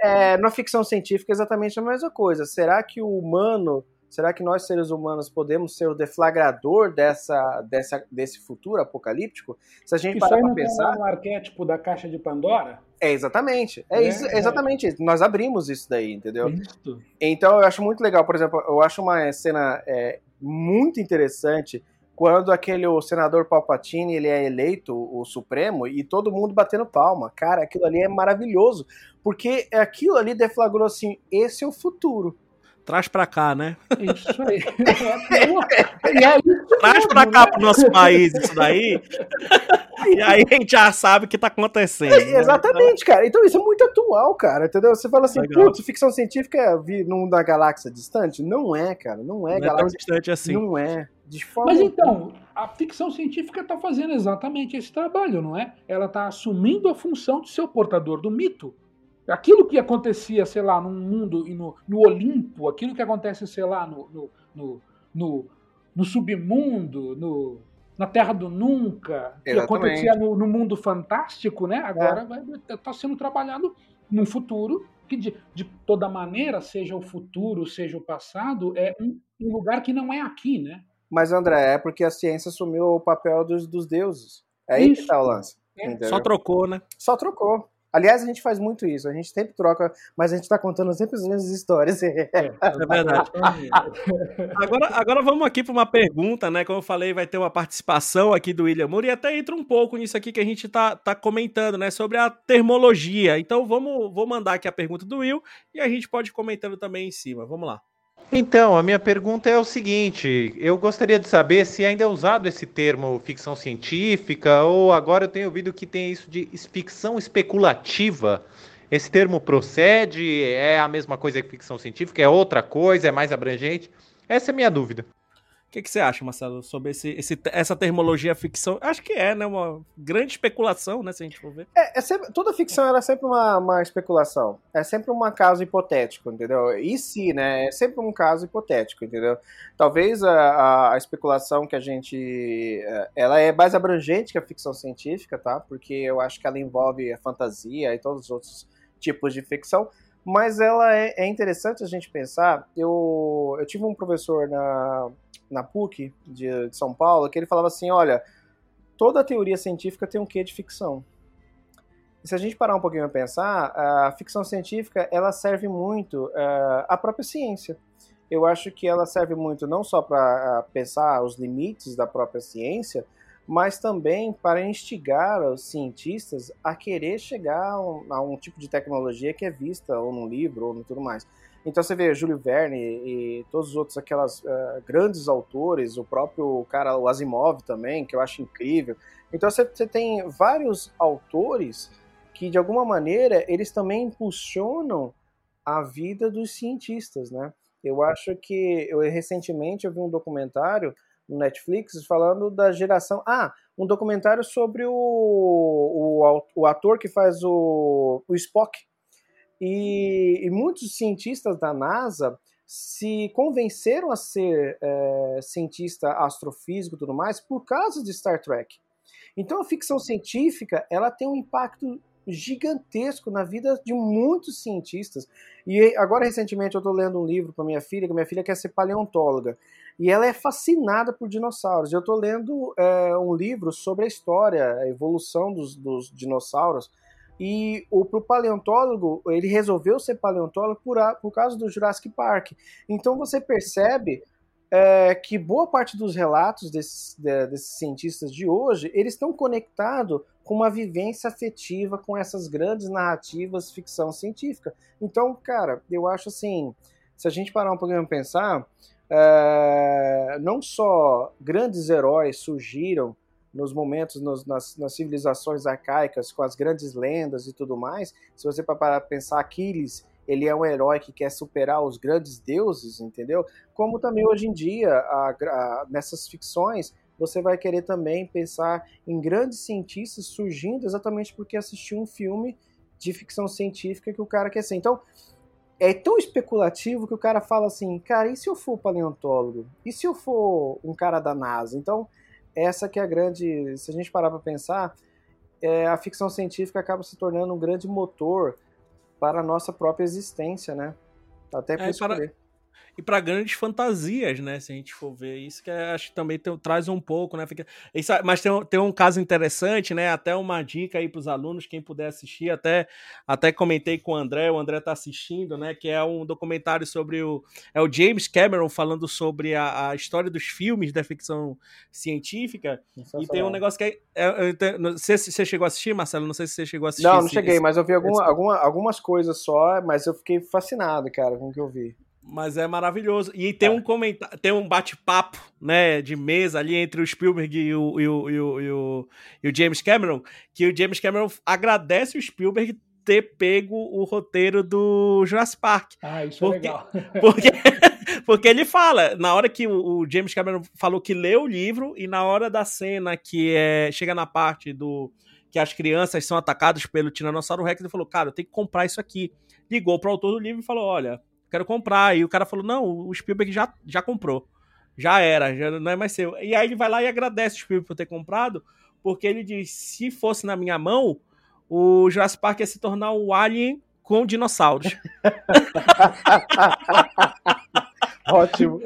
É, na ficção científica é exatamente a mesma coisa. Será que o humano Será que nós, seres humanos, podemos ser o deflagrador dessa, dessa, desse futuro apocalíptico? Se a gente isso parar para pensar. no arquétipo da caixa de Pandora? É exatamente. É, é, isso, é exatamente isso. Nós abrimos isso daí, entendeu? Isso. Então eu acho muito legal, por exemplo, eu acho uma cena é, muito interessante quando aquele o senador Palpatine ele é eleito o Supremo e todo mundo batendo palma. Cara, aquilo ali é maravilhoso, porque aquilo ali deflagrou assim, esse é o futuro traz para cá, né? Isso aí. É traz para cá né? pro nosso país isso daí. e aí a gente já sabe o que tá acontecendo. É, né? Exatamente, cara. Então isso é muito atual, cara. Entendeu? Você fala assim, putz, ficção científica é vir num da galáxia distante? Não é, cara. Não é não galáxia. É tão distante assim. Não é. De forma Mas então, a ficção científica está fazendo exatamente esse trabalho, não é? Ela está assumindo a função de ser o portador do mito. Aquilo que acontecia, sei lá, no mundo e no, no Olimpo, aquilo que acontece, sei lá, no, no, no, no, no submundo, no, na Terra do Nunca, Exatamente. que acontecia no, no, mundo fantástico, né? Agora está é. Tá sendo trabalhado num futuro que, de, de, toda maneira, seja o futuro, seja o passado, é um, um, lugar que não é aqui, né? Mas, André, é porque a ciência assumiu o papel dos, dos deuses. É isso. aí que está o lance. É. Só trocou, né? Só trocou. Aliás, a gente faz muito isso, a gente sempre troca, mas a gente está contando sempre as mesmas histórias. É, é verdade. agora, agora vamos aqui para uma pergunta, né? Como eu falei, vai ter uma participação aqui do William Moore e até entra um pouco nisso aqui que a gente está tá comentando, né? Sobre a termologia. Então vamos vou mandar aqui a pergunta do Will e a gente pode ir comentando também em cima. Vamos lá. Então, a minha pergunta é o seguinte: eu gostaria de saber se ainda é usado esse termo ficção científica, ou agora eu tenho ouvido que tem isso de ficção especulativa. Esse termo procede? É a mesma coisa que ficção científica? É outra coisa? É mais abrangente? Essa é a minha dúvida. O que, que, você acha, Marcelo, sobre esse, esse, essa termologia ficção? Acho que é, né? Uma grande especulação, né? Se a gente for ver. É, é sempre, toda ficção é sempre uma, uma, especulação. É sempre um caso hipotético, entendeu? E se, né? É sempre um caso hipotético, entendeu? Talvez a, a, a, especulação que a gente. É, ela é mais abrangente que a ficção científica, tá? Porque eu acho que ela envolve a fantasia e todos os outros tipos de ficção mas ela é, é, interessante a gente pensar. Eu, eu tive um professor na, na PUC de, de São Paulo, que ele falava assim, olha, toda teoria científica tem um quê de ficção. E se a gente parar um pouquinho a pensar, a ficção científica ela serve muito uh, à própria ciência. Eu acho que ela serve muito não só para pensar os limites da própria ciência, mas também para instigar os cientistas a querer chegar a um, a um tipo de tecnologia que é vista ou no livro ou no tudo mais. Então você vê Júlio Verne e todos os outros aquelas uh, grandes autores, o próprio cara, o Asimov também, que eu acho incrível. Então você, você tem vários autores que de alguma maneira eles também impulsionam a vida dos cientistas, né? Eu acho que eu recentemente eu vi um documentário no Netflix falando da geração. Ah, um documentário sobre o, o, o ator que faz o, o Spock e, e muitos cientistas da NASA se convenceram a ser é, cientista astrofísico e tudo mais por causa de Star Trek. Então a ficção científica ela tem um impacto gigantesco na vida de muitos cientistas. E agora recentemente eu estou lendo um livro para minha filha, que minha filha quer ser paleontóloga. E ela é fascinada por dinossauros. Eu estou lendo é, um livro sobre a história, a evolução dos, dos dinossauros. E o pro paleontólogo, ele resolveu ser paleontólogo por, a, por causa do Jurassic Park. Então você percebe é, que boa parte dos relatos desses, de, desses cientistas de hoje, eles estão conectados com uma vivência afetiva com essas grandes narrativas ficção científica. Então, cara, eu acho assim, se a gente parar um pouquinho para pensar, é, não só grandes heróis surgiram nos momentos, nos, nas, nas, civilizações arcaicas, com as grandes lendas e tudo mais, se você parar para pensar, Aquiles, ele é um herói que quer superar os grandes deuses, entendeu? Como também hoje em dia, a, a, nessas ficções, você vai querer também pensar em grandes cientistas surgindo exatamente porque assistiu um filme de ficção científica que o cara quer ser. Então, é tão especulativo que o cara fala assim, cara, e se eu for paleontólogo? E se eu for um cara da NASA? Então, essa que é a grande, se a gente parar para pensar, é, a ficção científica acaba se tornando um grande motor para a nossa própria existência, né? Até para é, e para grandes fantasias, né? Se a gente for ver isso, que é, acho que também tem, traz um pouco, né? Fica, isso, mas tem, tem um caso interessante, né? Até uma dica aí para os alunos, quem puder assistir, até, até comentei com o André, o André está assistindo, né? Que é um documentário sobre o. É o James Cameron falando sobre a, a história dos filmes da ficção científica. E tem um negócio que é. é, é não se você chegou a assistir, Marcelo. Não sei se você chegou a assistir. Não, não cheguei, esse, mas eu vi alguma, esse... alguma, algumas coisas só, mas eu fiquei fascinado, cara, com o que eu vi. Mas é maravilhoso. E tem é. um comentário, tem um bate-papo, né, de mesa ali entre o Spielberg e o, e o, e o, e o, e o James Cameron, que o James Cameron agradece o Spielberg ter pego o roteiro do Jurassic Park. Ah, isso é porque, é legal. Porque, porque ele fala, na hora que o, o, James Cameron falou que leu o livro e na hora da cena que é, chega na parte do que as crianças são atacadas pelo Tiranossauro Rex, ele falou, cara, eu tenho que comprar isso aqui. Ligou para o autor do livro e falou, olha, quero comprar. E o cara falou: não, o Spielberg já, já comprou. Já era, já não é mais seu. E aí ele vai lá e agradece o Spielberg por ter comprado, porque ele diz: se fosse na minha mão, o Jurassic Park ia se tornar um Alien com dinossauros. Ótimo.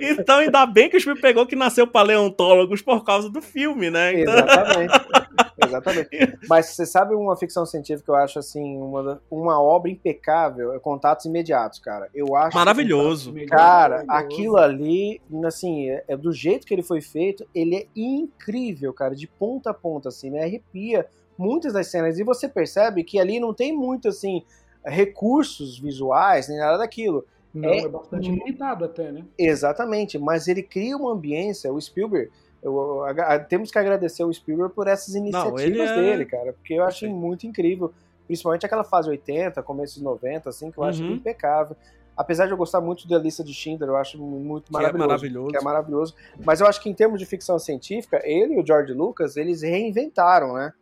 então, ainda bem que o Spielberg pegou que nasceu paleontólogos por causa do filme, né? Então... Exatamente. Exatamente. Mas você sabe uma ficção científica que eu acho assim, uma, uma obra impecável, é Contatos Imediatos, cara. Eu acho maravilhoso. Que, cara, maravilhoso. aquilo ali, assim, é, é, do jeito que ele foi feito, ele é incrível, cara, de ponta a ponta assim, né? Arrepia muitas das cenas e você percebe que ali não tem muito assim recursos visuais nem nada daquilo. Não, é, é bastante limitado até, né? Exatamente, mas ele cria uma ambiência, o Spielberg, eu, a, a, temos que agradecer o Spielberg por essas iniciativas Não, é... dele, cara, porque eu achei muito incrível, principalmente aquela fase 80, começo dos 90, assim, que eu uhum. acho impecável. Apesar de eu gostar muito da lista de Schindler, eu acho muito que maravilhoso, é maravilhoso. Que é maravilhoso. Mas eu acho que em termos de ficção científica, ele e o George Lucas, eles reinventaram, né?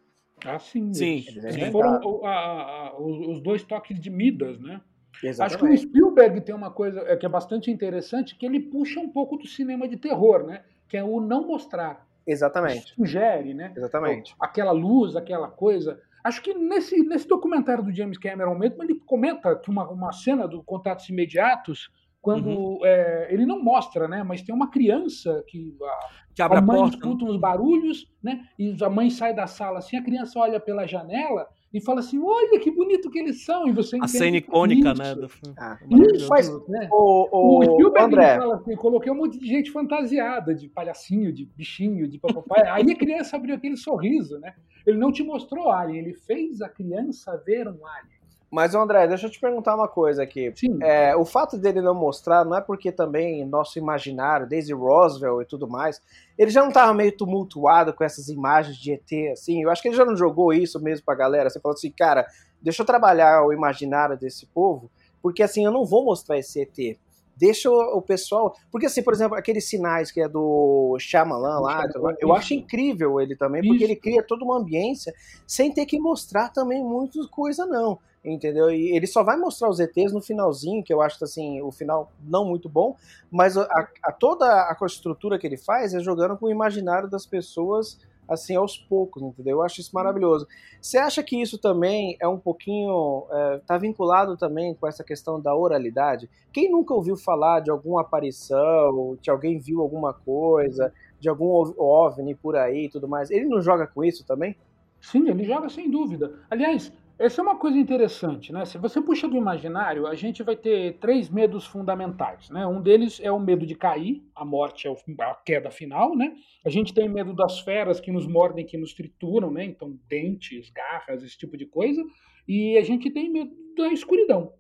Ah, sim. Sim. Eles foram a, a, os dois toques de Midas, né? Exatamente. Acho que o Spielberg tem uma coisa é, que é bastante interessante, que ele puxa um pouco do cinema de terror, né? Que é o não mostrar. Exatamente. Sugere, né? Exatamente. Aquela luz, aquela coisa. Acho que nesse, nesse documentário do James Cameron mesmo, ele comenta que uma, uma cena do Contatos Imediatos, quando uhum. é, ele não mostra, né? Mas tem uma criança que a, que abre a mãe a porta. escuta uns barulhos, né? E a mãe sai da sala assim, a criança olha pela janela e fala assim: olha que bonito que eles são. E você A cena icônica, né? Do filme. Ah, isso, mas, né? O, o, o Spielberg André. fala assim: coloquei um monte de gente fantasiada, de palhacinho, de bichinho, de papai. Aí a criança abriu aquele sorriso, né? Ele não te mostrou alien, ele fez a criança ver um alien. Mas, André, deixa eu te perguntar uma coisa aqui. É, o fato dele não mostrar não é porque também nosso imaginário, desde Roswell e tudo mais, ele já não estava meio tumultuado com essas imagens de ET, assim? Eu acho que ele já não jogou isso mesmo pra galera. Você falou assim, cara, deixa eu trabalhar o imaginário desse povo, porque assim, eu não vou mostrar esse ET deixa o, pessoal. Porque, assim, por exemplo, aqueles sinais que é do Shyamalan lá, eu acho incrível ele também, porque ele cria toda uma ambiência sem ter que mostrar também muita coisa, não entendeu? E ele só vai mostrar os ETs no finalzinho, que eu acho assim, o final não muito bom, mas a, a toda a estrutura que ele faz é jogando com o imaginário das pessoas assim, aos poucos, entendeu? Eu acho isso maravilhoso. Você acha que isso também é um pouquinho, é, tá vinculado também com essa questão da oralidade? Quem nunca ouviu falar de alguma aparição, de alguém viu alguma coisa, de algum OVNI por aí e tudo mais, ele não joga com isso também? Sim, ele joga sem dúvida. Aliás, essa é uma coisa interessante, né? Se você puxa do imaginário, a gente vai ter três medos fundamentais, né? Um deles é o medo de cair, a morte é a queda final, né? A gente tem medo das feras que nos mordem, que nos trituram, né? Então, dentes, garras, esse tipo de coisa. E a gente tem medo da escuridão.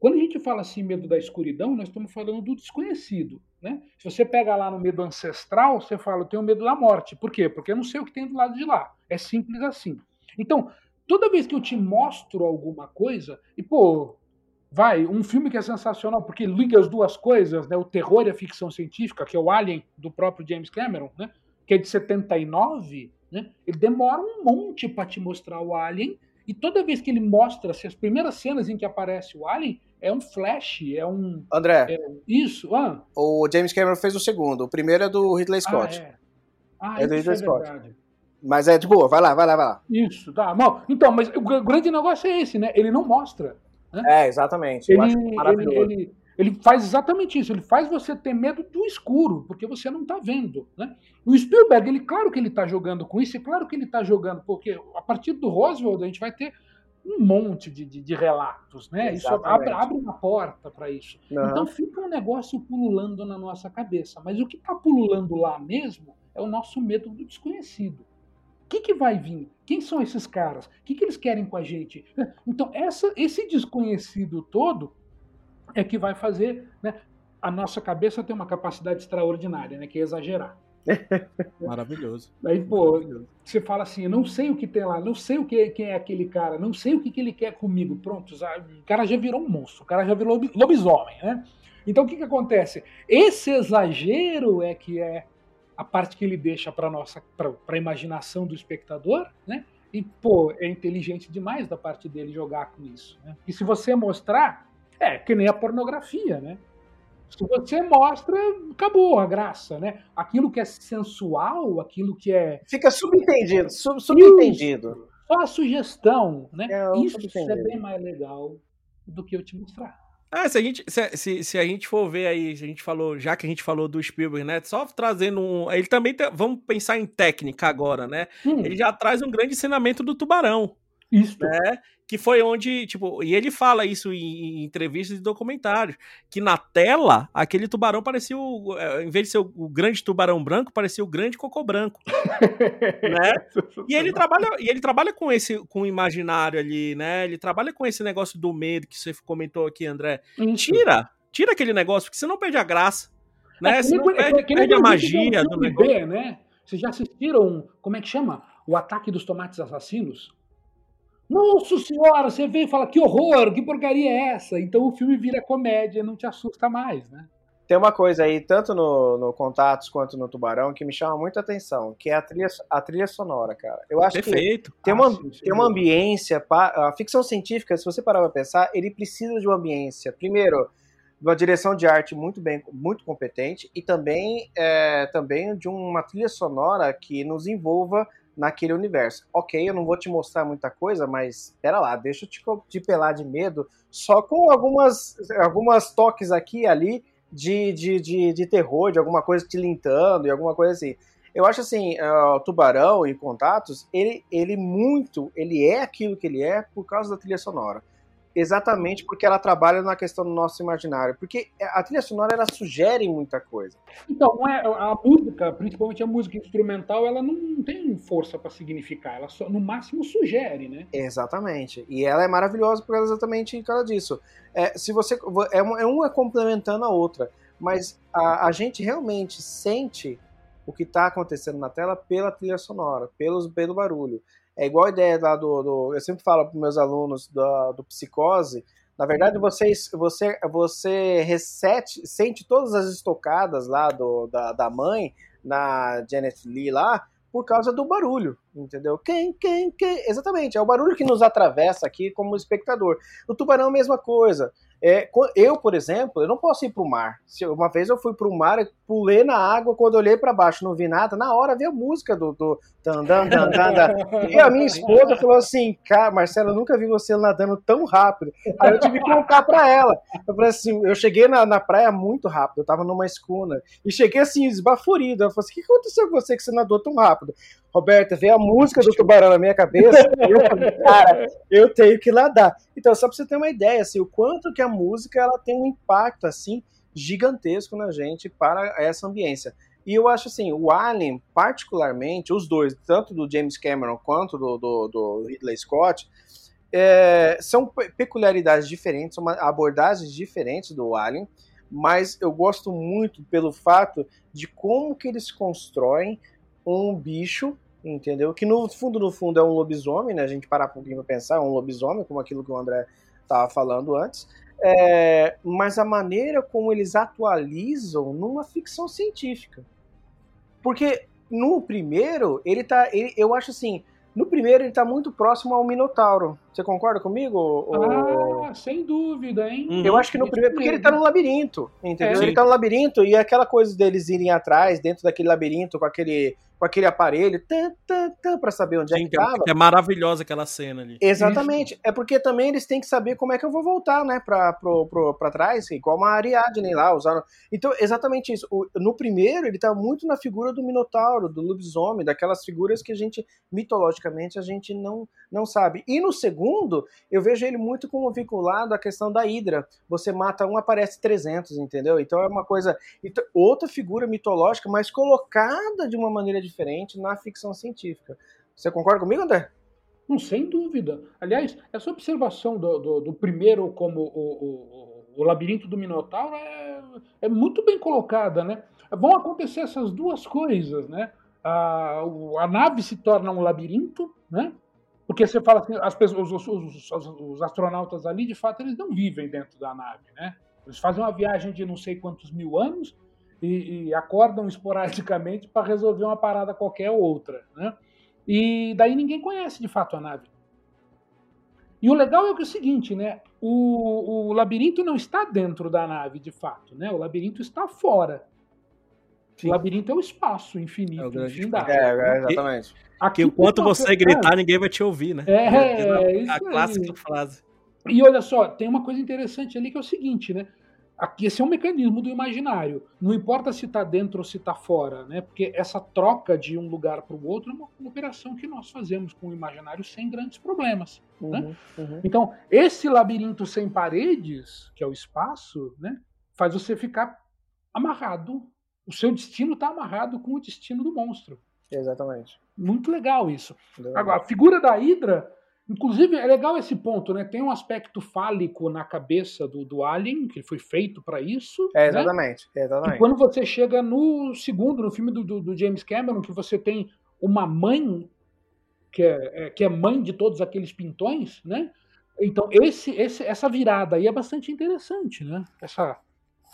Quando a gente fala assim, medo da escuridão, nós estamos falando do desconhecido, né? Se você pega lá no medo ancestral, você fala, eu tenho medo da morte. Por quê? Porque eu não sei o que tem do lado de lá. É simples assim. Então, toda vez que eu te mostro alguma coisa, e pô, vai, um filme que é sensacional, porque liga as duas coisas, né, o terror e a ficção científica, que é o Alien, do próprio James Cameron, né, que é de 79, né, ele demora um monte para te mostrar o Alien, e toda vez que ele mostra, se as primeiras cenas em que aparece o Alien, é um flash, é um... André. É, isso, ah. O James Cameron fez o segundo, o primeiro é do Ridley Scott. Ah, é. Ah, é do Ridley é Scott. Verdade. Mas é de boa, vai lá, vai lá, vai lá. Isso, tá. Bom, então, mas o grande negócio é esse, né? Ele não mostra. Né? É, exatamente. Ele, ele, ele, ele, faz exatamente isso. Ele faz você ter medo do escuro, porque você não está vendo. Né? O Spielberg, ele, claro que ele está jogando com isso, e claro que ele está jogando, porque a partir do Roswell a gente vai ter um monte de, de, de relatos, né? Isso abre, abre uma porta para isso. Uhum. Então fica um negócio pululando na nossa cabeça. Mas o que está pululando lá mesmo é o nosso medo do desconhecido que, que vai vir? Quem são esses caras? O que, que eles querem com a gente? Então, essa, esse desconhecido todo é que vai fazer né, a nossa cabeça ter uma capacidade extraordinária, né, que é exagerar. Maravilhoso. Aí, pô, Maravilhoso. você fala assim: eu não sei o que tem lá, não sei o que, quem é aquele cara, não sei o que, que ele quer comigo. Pronto, o cara já virou um monstro, o cara já virou lobisomem, né? Então o que, que acontece? Esse exagero é que é a parte que ele deixa para nossa para a imaginação do espectador, né? E pô, é inteligente demais da parte dele jogar com isso. Né? E se você mostrar, é que nem a pornografia, né? Se você mostra, acabou a graça, né? Aquilo que é sensual, aquilo que é. Fica subentendido, sub, subentendido. Só a sugestão, né? É, Isso é bem mais legal do que eu te mostrar. Ah, se a gente, se, se, se, a gente for ver aí, a gente falou, já que a gente falou do Spielberg, né? Só trazendo um. Ele também. Tem, vamos pensar em técnica agora, né? Hum. Ele já traz um grande ensinamento do tubarão. Isso. Né? Que foi onde, tipo, e ele fala isso em, em, entrevistas e documentários, que na tela, aquele tubarão parecia, o, é, em vez de ser o, o grande tubarão branco, parecia o grande cocô branco. né? E ele trabalha, e ele trabalha com esse, com o imaginário ali, né? Ele trabalha com esse negócio do medo que você comentou aqui, André. Tira, tira aquele negócio, porque você não perde a graça. Né? É, você não perde, é, perde a magia do negócio. né? Vocês já assistiram, como é que chama? O Ataque dos Tomates Assassinos? Nossa senhora, você vem e fala que horror, que porcaria é essa? Então o filme vira comédia, não te assusta mais, né? Tem uma coisa aí, tanto no, no Contatos quanto no Tubarão, que me chama muita atenção, que é a trilha, a trilha sonora, cara. Eu acho Perfeito. que tem uma, sim, tem uma ambiência. A ficção científica, se você parar pra pensar, ele precisa de uma ambiência. Primeiro, uma direção de arte muito bem, muito competente e também, é, também de uma trilha sonora que nos envolva naquele universo. Ok, eu não vou te mostrar muita coisa, mas pera lá, deixa eu te, te pelar de medo só com algumas, algumas toques aqui e ali de, de, de, de terror, de alguma coisa te lintando e alguma coisa assim. Eu acho assim, uh, Tubarão e Contatos, ele, ele muito, ele é aquilo que ele é por causa da trilha sonora exatamente porque ela trabalha na questão do nosso imaginário. Porque a trilha sonora ela sugere muita coisa. Então, é, a música, principalmente a música instrumental, ela não tem força para significar. Ela só, no máximo sugere, né? Exatamente. E ela é maravilhosa por exatamente por causa disso. É, se você é, uma é complementando a outra, mas a, a gente realmente sente o que está acontecendo na tela pela trilha sonora, pelos, pelo barulho. É igual a ideia lá do, do eu sempre falo para meus alunos do, do psicose. Na verdade, vocês, você, você reset, sente todas as estocadas lá do, da, da mãe na Janet Lee lá por causa do barulho, entendeu? Quem, quem, quem? Exatamente, é o barulho que nos atravessa aqui como espectador. O tubarão a mesma coisa. É, eu, por exemplo, eu não posso ir para o mar. Uma vez eu fui para o mar pulei na água, quando olhei para baixo não vi nada, na hora veio a música do, do dan, E a minha esposa falou assim, cara, Marcelo, eu nunca vi você nadando tão rápido. Aí eu tive que contar para ela. Eu falei assim, eu cheguei na, na praia muito rápido, eu tava numa escuna, e cheguei assim, esbaforido. Eu falei assim, o que aconteceu com você que você nadou tão rápido? Roberta, veio a música do tubarão na minha cabeça, eu falei, cara, eu tenho que nadar. Então, só pra você ter uma ideia, assim, o quanto que a música ela tem um impacto, assim, gigantesco na gente para essa ambiência. E eu acho assim, o Alien, particularmente, os dois, tanto do James Cameron quanto do, do, do Ridley Scott, é, são peculiaridades diferentes, são abordagens diferentes do Alien, mas eu gosto muito pelo fato de como que eles constroem um bicho, entendeu? Que no fundo, no fundo, é um lobisomem, né? A gente parar um pouquinho pra pensar, é um lobisomem, como aquilo que o André estava falando antes, é, mas a maneira como eles atualizam numa ficção científica. Porque no primeiro, ele tá. Ele, eu acho assim, no primeiro, ele está muito próximo ao Minotauro. Você concorda comigo? Ah, sem dúvida, hein? Uhum. Eu acho que no primeiro. Porque ele está no labirinto, entendeu? É. Ele está no labirinto e aquela coisa deles irem atrás, dentro daquele labirinto, com aquele com aquele aparelho, para saber onde Sim, é que tava. É maravilhosa aquela cena ali. Exatamente. Isso. É porque também eles têm que saber como é que eu vou voltar, né, pra, pro, pro, pra trás, igual uma Ariadne lá, usaram. Então, exatamente isso. O, no primeiro, ele tá muito na figura do Minotauro, do lobisomem, daquelas figuras que a gente, mitologicamente, a gente não, não sabe. E no segundo, eu vejo ele muito como vinculado à questão da Hidra. Você mata um, aparece 300, entendeu? Então é uma coisa. Então, outra figura mitológica, mas colocada de uma maneira diferente diferente na ficção científica. Você concorda comigo, André? Não, sem dúvida. Aliás, essa observação do, do, do primeiro como o, o, o, labirinto do Minotauro é, é, muito bem colocada, né? Vão acontecer essas duas coisas, né? A, a nave se torna um labirinto, né? Porque você fala assim, as pessoas, os, os, os, astronautas ali, de fato, eles não vivem dentro da nave, né? Eles fazem uma viagem de não sei quantos mil anos e, e acordam esporadicamente para resolver uma parada qualquer outra, né? E daí ninguém conhece de fato a nave. E o legal é que é o seguinte, né? O, o labirinto não está dentro da nave, de fato, né? O labirinto está fora. Sim. O labirinto é o espaço infinito, é o grande É, é, exatamente. Aqui, enquanto você gritar, ninguém vai te ouvir, né? É, é, é a, a clássica frase. E olha só, tem uma coisa interessante ali que é o seguinte, né? Aqui, esse é um mecanismo do imaginário. Não importa se está dentro ou se está fora, né? Porque essa troca de um lugar para o outro é uma, uma, operação que nós fazemos com o imaginário sem grandes problemas. Uhum, né? uhum. Então, esse labirinto sem paredes, que é o espaço, né? faz você ficar amarrado. O seu destino está amarrado com o destino do monstro. Exatamente. Muito legal isso. Agora, a figura da Hydra Inclusive, é legal esse ponto, né? Tem um aspecto fálico na cabeça do, do Alien, que foi feito para isso. É, exatamente, né? exatamente. E quando você chega no segundo, no filme do, do, do James Cameron, que você tem uma mãe que é, é, que é mãe de todos aqueles pintões, né? Então, esse, esse, essa virada aí é bastante interessante, né? Essa,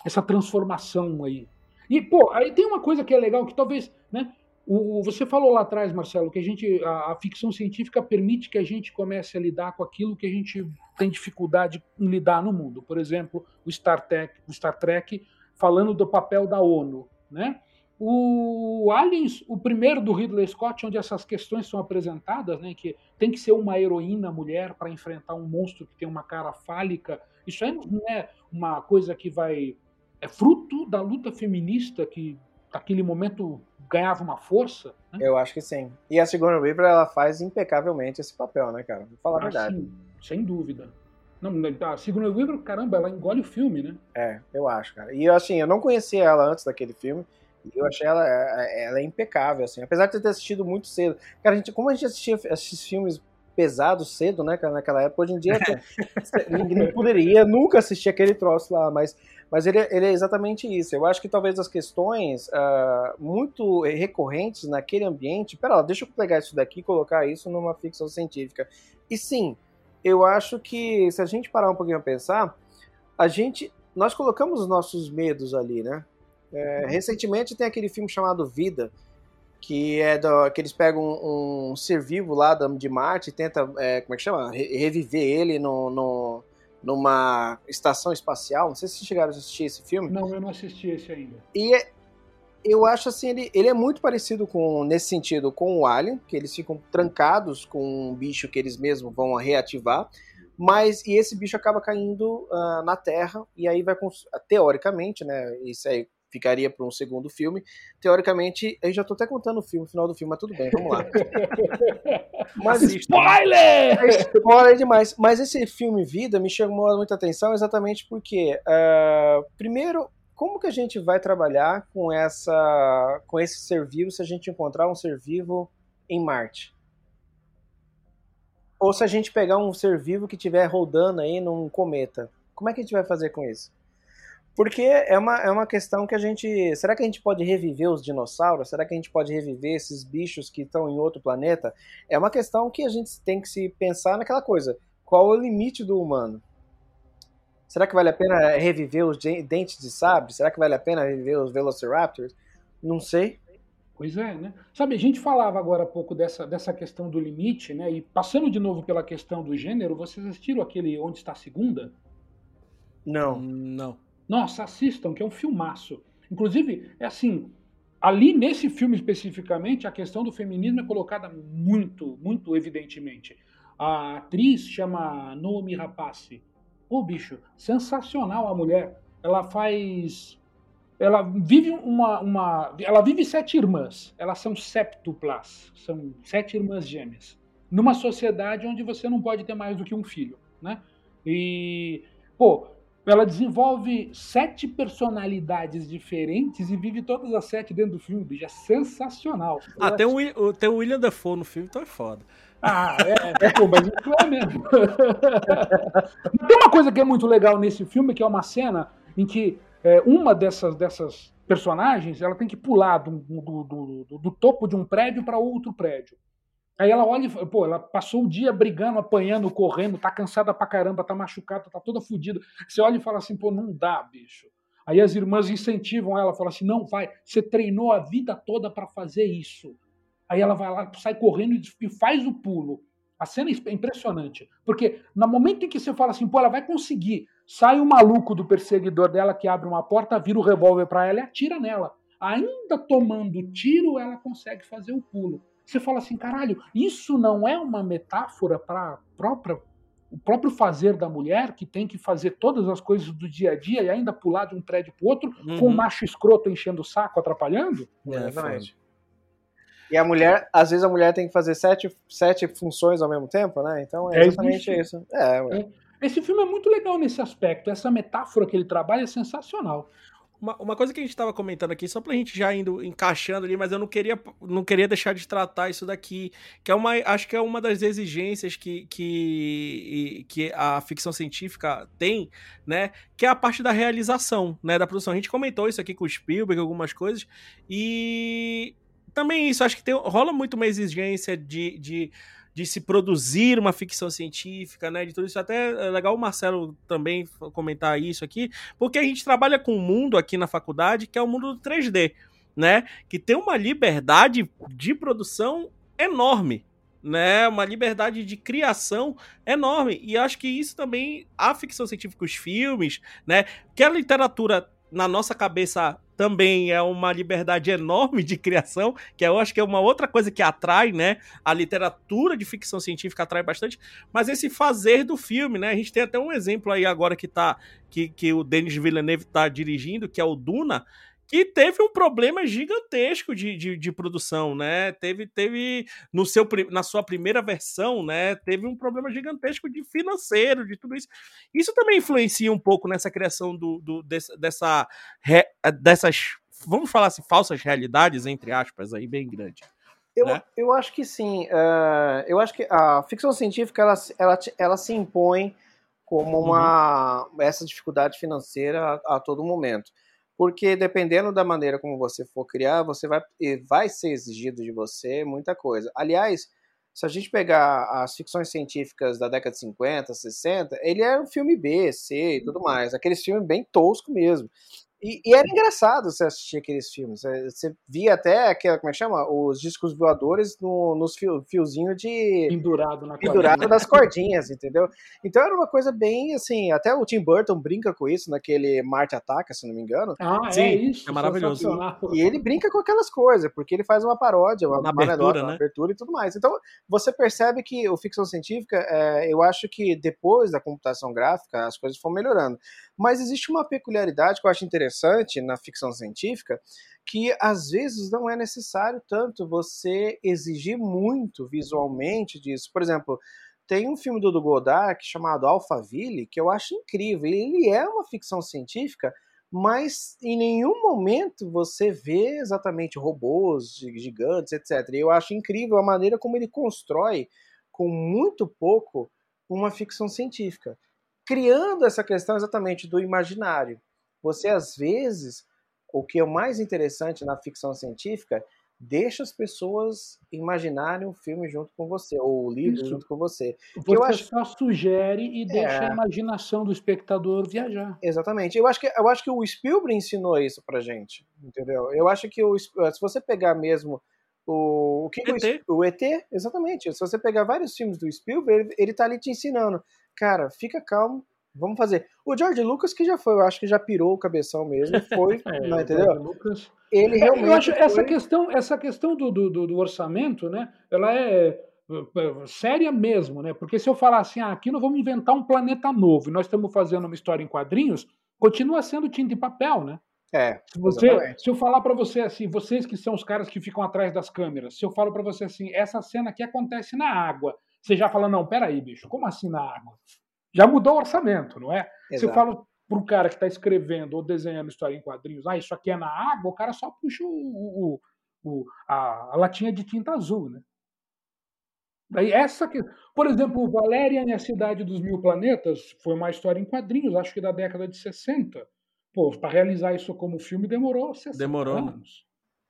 essa transformação aí. E, pô, aí tem uma coisa que é legal, que talvez, né? O, você falou lá atrás, Marcelo, que a gente a, a, ficção científica permite que a gente comece a lidar com aquilo que a gente tem dificuldade em lidar no mundo. Por exemplo, o Star Trek, o Star Trek falando do papel da ONU, né? O Aliens, o primeiro do Ridley Scott, onde essas questões são apresentadas, né, que tem que ser uma heroína mulher para enfrentar um monstro que tem uma cara fálica. Isso aí não é uma coisa que vai é fruto da luta feminista que naquele momento ganhava uma força. Né? Eu acho que sim. E a Sigourney Weaver ela faz impecavelmente esse papel, né, cara? Vou falar ah, a verdade. Sim, sem dúvida. Não, a Sigourney Weaver, caramba, ela engole o filme, né? É, eu acho, cara. E assim, eu não conhecia ela antes daquele filme. E eu achei ela, é, é, ela é impecável, assim. Apesar de ter assistido muito cedo. Cara, a gente, como a gente assistia esses filmes pesados cedo, né, cara, naquela época, hoje em dia ninguém não poderia nunca assistir aquele troço lá, mas mas ele, ele, é exatamente isso. Eu acho que talvez as questões uh, muito recorrentes naquele ambiente. Pera lá, deixa eu pegar isso daqui e colocar isso numa ficção científica. E sim, eu acho que se a gente parar um pouquinho a pensar, a gente. Nós colocamos os nossos medos ali, né? É, uhum. recentemente tem aquele filme chamado Vida, que é do, que eles pegam um, um ser vivo lá de Marte e tenta, é, como é que chama? reviver ele no, no numa estação espacial. Não sei se vocês chegaram a assistir esse filme. Não, eu não assisti esse ainda. E é, eu acho assim, ele, ele é muito parecido com, nesse sentido, com o Alien, que eles ficam trancados com um bicho que eles mesmos vão reativar, mas e esse bicho acaba caindo uh, na Terra, e aí vai, teoricamente, né, isso aí ficaria para um segundo filme, teoricamente, eu já tô até contando o filme, o final do filme, mas tudo bem, vamos lá. mas, spoiler! É spoiler demais, mas esse filme Vida me chamou muita atenção exatamente porque, uh, primeiro, como que a gente vai trabalhar com essa com esse ser vivo se a gente encontrar um ser vivo em Marte? Ou se a gente pegar um ser vivo que estiver rodando aí num cometa? Como é que a gente vai fazer com isso? Porque é uma, é uma questão que a gente. Será que a gente pode reviver os dinossauros? Será que a gente pode reviver esses bichos que estão em outro planeta? É uma questão que a gente tem que se pensar naquela coisa. Qual é o limite do humano? Será que vale a pena reviver os dentes de sabre? Será que vale a pena reviver os Velociraptors? Não sei. Pois é, né? Sabe, a gente falava agora há pouco dessa, dessa questão do limite, né? E passando de novo pela questão do gênero, vocês assistiram aquele Onde Está a Segunda? Não. Não. Nossa, assistam, que é um filmaço. Inclusive, é assim, ali nesse filme especificamente, a questão do feminismo é colocada muito, muito evidentemente. A atriz chama Noomi Rapace. Pô, bicho, sensacional a mulher. Ela faz. Ela vive uma, uma. Ela vive sete irmãs. Elas são septuplas. São sete irmãs gêmeas. Numa sociedade onde você não pode ter mais do que um filho. Né? E. Pô, ela desenvolve sete personalidades diferentes e vive todas as sete dentro do filme, bicho. É sensacional. Ah, tem o, tem o William Dafoe no filme, então é foda. Ah, é, é pô, mas isso é mesmo. Tem uma coisa que é muito legal nesse filme, que é uma cena em que é, uma dessas, dessas personagens ela tem que pular do, do, do, do topo de um prédio para outro prédio. Aí ela olha e pô, ela passou o dia brigando, apanhando, correndo, tá cansada pra caramba, tá machucada, tá toda fodida. Você olha e fala assim, pô, não dá, bicho. Aí as irmãs incentivam ela, falam assim, não, vai, você treinou a vida toda para fazer isso. Aí ela vai lá, sai correndo e faz o pulo. A cena é impressionante. Porque no momento em que você fala assim, pô, ela vai conseguir, sai o maluco do perseguidor dela que abre uma porta, vira o revólver para ela e atira nela. Ainda tomando tiro, ela consegue fazer o pulo. Você fala assim, caralho, isso não é uma metáfora para própria o próprio fazer da mulher, que tem que fazer todas as coisas do dia a dia e ainda pular de um prédio para outro, uhum. com o um macho escroto enchendo o saco, atrapalhando? É, é verdade. E a mulher, às vezes a mulher tem que fazer sete, sete funções ao mesmo tempo, né? Então é, é exatamente isso. isso. É, é. Esse filme é muito legal nesse aspecto. Essa metáfora que ele trabalha é sensacional. Uma, uma coisa que a gente estava comentando aqui, só pra gente já indo encaixando ali, mas eu não queria, não queria deixar de tratar isso daqui, que é uma, acho que é uma das exigências que, que, que a ficção científica tem, né, que é a parte da realização, né, da produção. A gente comentou isso aqui com o Spielberg, algumas coisas, e também isso, acho que tem, rola muito uma exigência de, de, de se produzir uma ficção científica, né? De tudo isso. Até é legal o Marcelo também comentar isso aqui, porque a gente trabalha com um mundo aqui na faculdade que é o mundo do 3D, né? Que tem uma liberdade de produção enorme, né, uma liberdade de criação enorme. E acho que isso também a ficção científica, os filmes, né, que a literatura na nossa cabeça também é uma liberdade enorme de criação, que eu acho que é uma outra coisa que atrai, né? A literatura de ficção científica atrai bastante, mas esse fazer do filme, né? A gente tem até um exemplo aí agora que tá que, que o Denis Villeneuve tá dirigindo, que é o Duna, que teve um problema gigantesco de, de, de, produção, né? Teve, teve no seu, na sua primeira versão, né? Teve um problema gigantesco de financeiro, de tudo isso. Isso também influencia um pouco nessa criação do, do dessa, dessas, vamos falar assim, falsas realidades, entre aspas, aí, bem grande. Eu, né? eu acho que sim. Uh, eu acho que a ficção científica ela, ela, ela se impõe como uma uhum. essa dificuldade financeira a, a todo momento porque dependendo da maneira como você for criar, você vai, vai ser exigido de você muita coisa. Aliás, se a gente pegar as ficções científicas da década de 50, 60, ele era um filme B, C e tudo mais, aqueles filmes bem tosco mesmo. E, e, era engraçado você assistir aqueles filmes. Você via até, aquela, como é que chama? Os discos voadores no, nos fio, fiozinhos de. Pendurado na Pendurado cordinha. das cordinhas, entendeu? Então era uma coisa bem assim. Até o Tim Burton brinca com isso naquele Marte Ataca, se não me engano. Ah, é Sim, é isso. É maravilhoso. E, ele brinca com aquelas coisas, porque ele faz uma paródia, uma, uma abertura, né? uma abertura e tudo mais. Então você percebe que o ficção científica, é, eu acho que depois da computação gráfica, as coisas foram melhorando. Mas existe uma peculiaridade que eu acho interessante na ficção científica, que às vezes não é necessário tanto você exigir muito visualmente disso. Por exemplo, tem um filme do Godard chamado Alphaville, que eu acho incrível. Ele é uma ficção científica, mas em nenhum momento você vê exatamente robôs gigantes, etc. E eu acho incrível a maneira como ele constrói, com muito pouco, uma ficção científica criando essa questão exatamente do imaginário. Você, às vezes, o que é o mais interessante na ficção científica, deixa as pessoas imaginarem o um filme junto com você, ou o livro Isso. junto com você. Você eu acho... só sugere e deixa é... a imaginação do espectador viajar. Exatamente. Eu acho que, eu acho que o Spielberg ensinou isso pra gente, entendeu? Eu acho que o, se você pegar mesmo o, o que ET. O, o ET, exatamente. Se você pegar vários filmes do Spielberg, ele, ele tá ali te ensinando cara, fica calmo, vamos fazer. O George Lucas, que já foi, eu acho que já pirou o cabeção mesmo, foi, é, não, entendeu? Lucas... Ele é, realmente. Eu acho foi... essa questão, essa questão do, do, do, orçamento, né? Ela é, é séria mesmo, né? Porque se eu falar assim, ah, aqui nós vamos inventar um planeta novo e nós estamos fazendo uma história em quadrinhos, continua sendo tinta e papel, né? É. Se, você, se eu falar para você assim, vocês que são os caras que ficam atrás das câmeras, se eu falo para você assim, essa cena aqui acontece na água, você já fala, não, peraí, bicho, como assim na água? Já mudou o orçamento, não é? Exato. Se eu falo para o cara que está escrevendo ou desenhando história em quadrinhos, ah, isso aqui é na água, o cara só puxa o, o, o a, a, latinha de tinta azul, né? Daí essa que, por exemplo, Valerian e a Cidade dos Mil Planetas foi uma história em quadrinhos, acho que da década de 60. Pô, para realizar isso como filme demorou 60 demorou, anos.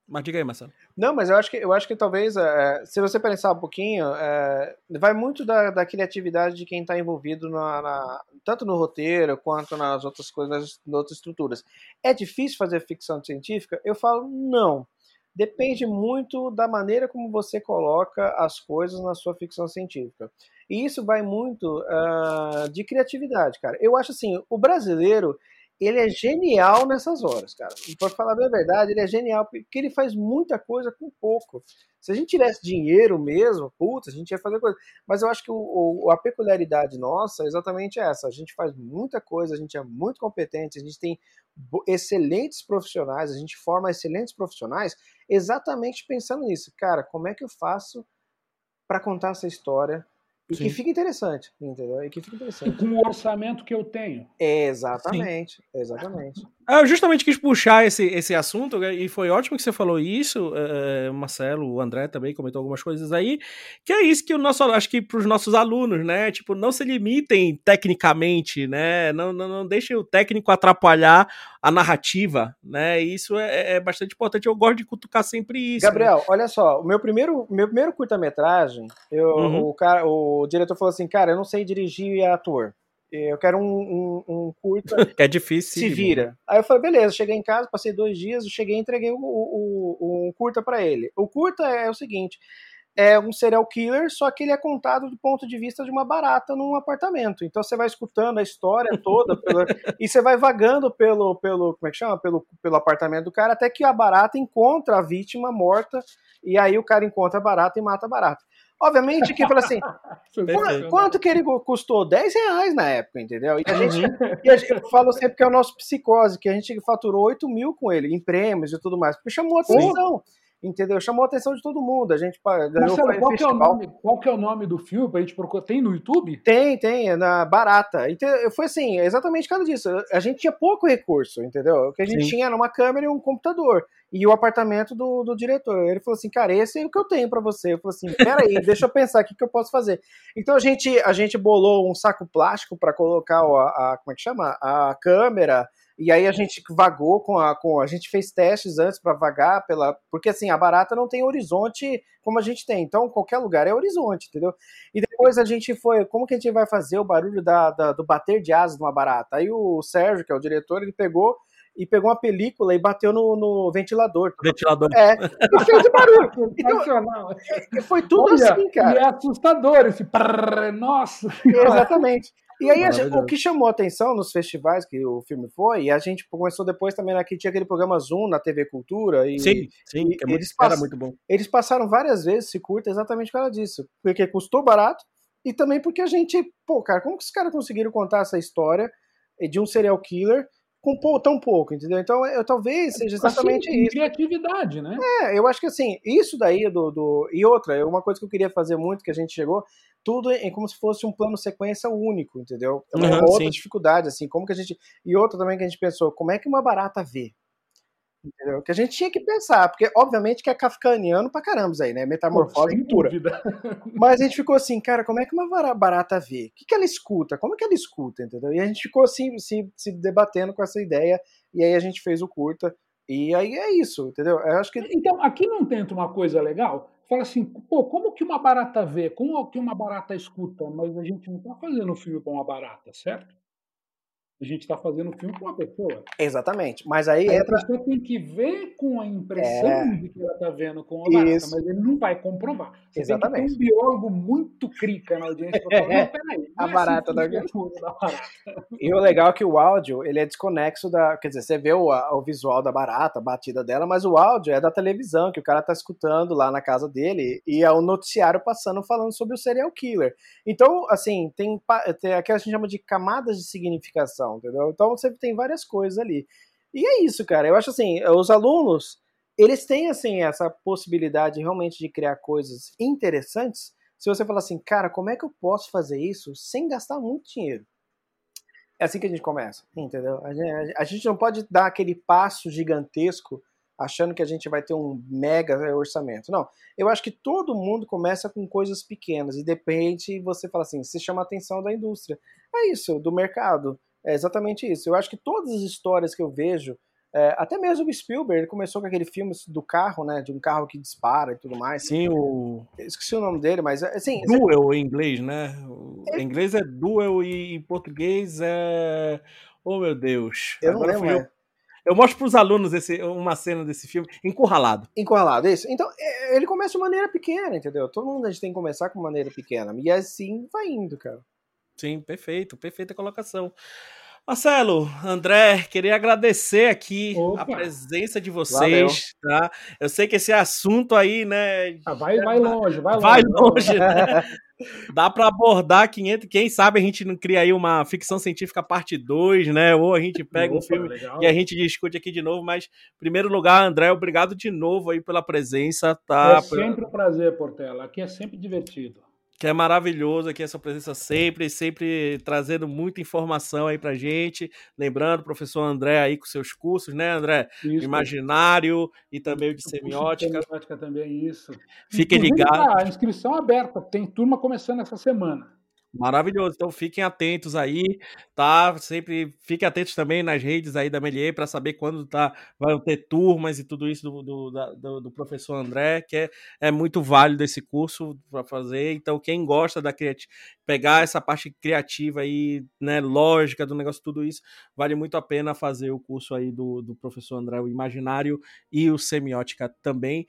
Mas diga aí, Marcelo. Não, mas eu acho que, eu acho que talvez, é, se você pensar um pouquinho, é, vai muito da, da criatividade de quem está envolvido na, na, tanto no roteiro quanto nas outras coisas, nas, nas outras estruturas. É difícil fazer ficção científica? Eu falo, não. Depende muito da maneira como você coloca as coisas na sua ficção científica. E isso vai muito uh, de criatividade, cara. Eu acho assim, o brasileiro ele é genial nessas horas, cara. E por falar a verdade, ele é genial porque ele faz muita coisa com pouco. Se a gente tivesse dinheiro mesmo, puta, a gente ia fazer coisa. Mas eu acho que o, o, a peculiaridade nossa é exatamente essa. A gente faz muita coisa, a gente é muito competente, a gente tem excelentes profissionais, a gente forma excelentes profissionais exatamente pensando nisso. Cara, como é que eu faço para contar essa história e Sim. que fica interessante, entendeu? E que fica interessante. E com o orçamento que eu tenho. Exatamente, Sim. exatamente. Eu justamente quis puxar esse, esse assunto, né, e foi ótimo que você falou isso, é, Marcelo, o André também comentou algumas coisas aí, que é isso que o nosso, acho que para os nossos alunos, né, tipo, não se limitem tecnicamente, né, não, não, não deixem o técnico atrapalhar a narrativa, né, isso é, é bastante importante, eu gosto de cutucar sempre isso. Gabriel, né? olha só, o meu primeiro, meu primeiro curta-metragem, uhum. o, cara, o diretor falou assim, cara, eu não sei dirigir ator, eu quero um, um, um curta. É difícil. Se vira. Aí eu falei, beleza, cheguei em casa, passei dois dias, cheguei e entreguei o, o, um curta para ele. O curta é o seguinte: é um serial killer, só que ele é contado do ponto de vista de uma barata num apartamento. Então você vai escutando a história toda pelo, e você vai vagando pelo, pelo, como é que chama? Pelo, pelo apartamento do cara até que a barata encontra a vítima morta e aí o cara encontra a barata e mata a barata. Obviamente que fala assim, quanto, quanto, que ele custou? 10 reais na época, entendeu? E a gente, e a gente fala sempre que é o nosso psicose, que a gente faturou 8 mil com ele, em prêmios e tudo mais, porque chamou atenção. Sim entendeu? Chamou a atenção de todo mundo. A gente ganhou Marcelo, qual, que é o nome, qual que é o nome do filme pra gente procurar? Tem no YouTube? Tem, tem, é na Barata. Então, foi assim, exatamente por causa disso. A gente tinha pouco recurso, entendeu? O que a gente Sim. tinha era uma câmera e um computador. E o apartamento do, do diretor. Ele falou assim, cara, esse é o que eu tenho para você. Eu falei assim, peraí, deixa eu pensar o que, que eu posso fazer. Então a gente, a gente bolou um saco plástico para colocar a, a, como é que chama? A câmera, e aí a gente vagou com a. Com, a gente fez testes antes para vagar pela. Porque assim, a barata não tem horizonte como a gente tem. Então, qualquer lugar é horizonte, entendeu? E depois a gente foi. Como que a gente vai fazer o barulho da, da do bater de asas de uma barata? Aí o Sérgio, que é o diretor, ele pegou e pegou uma película e bateu no, no ventilador. Ventilador. É, e fez barulho. Então, foi tudo Olha, assim, cara. E é assustador esse prrr, nossa. Exatamente. E aí, a gente- o que chamou atenção nos festivais que o filme foi, e a gente começou depois também aqui, tinha aquele programa Zoom na TV Cultura, e Sim, sim, e que é muito, eles era muito bom. eles passaram várias vezes esse curta exatamente por causa disso. Porque custou barato, e também porque a gente, pô, cara, como que os caras conseguiram contar essa história de um serial killer com tão pouco, entendeu? Então, eu, talvez seja exatamente Assim, isso. criatividade, né? É, eu acho que assim, isso daí do, do. E outra, é uma coisa que eu queria fazer muito, que a gente chegou, tudo em como se fosse um plano sequência único, entendeu? É uma Uhum, outra sim. dificuldade, assim, como que a gente. E outra também que a gente pensou, como é que uma barata vê? Entendeu? Que a gente tinha que pensar, porque obviamente que é kafkaniano pra caramba isso aí, né? Metamorfose Sem pura. dúvida. Mas a gente ficou assim, cara, como é que uma barata vê? O que, que ela escuta? Como é que ela escuta, entendeu? E a gente ficou assim, se, se debatendo com essa ideia, e aí a gente fez o curta, e aí é isso, entendeu? Eu acho que Então, aqui não tenta uma coisa legal? Fala assim, pô, como que uma barata vê? Como que uma barata escuta? Mas a gente não está fazendo um filme com uma barata, certo? A gente está fazendo um filme com uma pessoa. Exatamente. Mas aí Aí a entra. pessoa tem que ver com a impressão É. de que ela está vendo com a barata, mas ele não vai comprovar. Você Exatamente. um biólogo muito crica na audiência para falar, não, peraí, A é barata assim que da- barata. E o legal é que o áudio, ele é desconexo da. Quer dizer, você vê o, o visual da barata, a batida dela, mas o áudio é da televisão, que o cara tá escutando lá na casa dele, e é o noticiário passando falando sobre o serial killer. Então, assim, tem, tem que a gente chama de camadas de significação, entendeu? Então você tem várias coisas ali. E é isso, cara. Eu acho assim, os alunos, eles têm, assim, essa possibilidade realmente de criar coisas interessantes. Se você falar assim, cara, como é que eu posso fazer isso sem gastar muito dinheiro? É assim que a gente começa, entendeu? A gente, a gente não pode dar aquele passo gigantesco achando que a gente vai ter um mega orçamento. Não, eu acho que todo mundo começa com coisas pequenas e de repente você fala assim, se chama a atenção da indústria. É isso, do mercado. É exatamente isso. Eu acho que todas as histórias que eu vejo, é, até mesmo o Spielberg, ele começou com aquele filme do carro, né, de um carro que dispara e tudo mais. Sim, o Eu esqueci o nome dele, mas assim, duel em inglês, né? O- Em inglês é duel e em português é. Oh, meu Deus. eu não Agora lembro. fui eu. é. Eu mostro pros alunos esse, uma cena desse filme, encurralado. Encurralado, isso. Então, é, ele começa de maneira pequena, entendeu? Todo mundo a gente tem que começar com maneira pequena. E assim vai indo, cara. Sim, perfeito, perfeita colocação. Marcelo, André, queria agradecer aqui Opa. a presença de vocês, tá? Eu sei que esse assunto aí, né, Ah, vai, vai longe, vai longe. vai longe, né? Dá para abordar 500, quem sabe a gente não cria aí uma ficção científica parte 2, né? Ou a gente pega um Opa, filme legal. e a gente discute aqui de novo, mas em primeiro lugar, André, obrigado de novo aí pela presença, tá? É sempre um prazer, Portela. Aqui é sempre divertido. Que é maravilhoso aqui essa presença sempre, sempre trazendo muita informação aí pra gente. Lembrando, professor André aí com seus cursos, né, André? Isso. Imaginário e também o de semiótica. semiótica também, isso. Fiquem ligados. tá, a inscrição aberta. Tem turma começando essa semana. Maravilhoso. Então fiquem atentos aí, tá? Sempre fiquem atentos também nas redes aí da Melier para saber quando tá, vai ter turmas e tudo isso do, do, da- do- professor André, que é, é muito válido esse curso para fazer. Então, quem gosta da criati- pegar essa parte criativa aí, né, lógica do negócio, tudo isso, vale muito a pena fazer o curso aí do, do professor André, o imaginário e o semiótica também.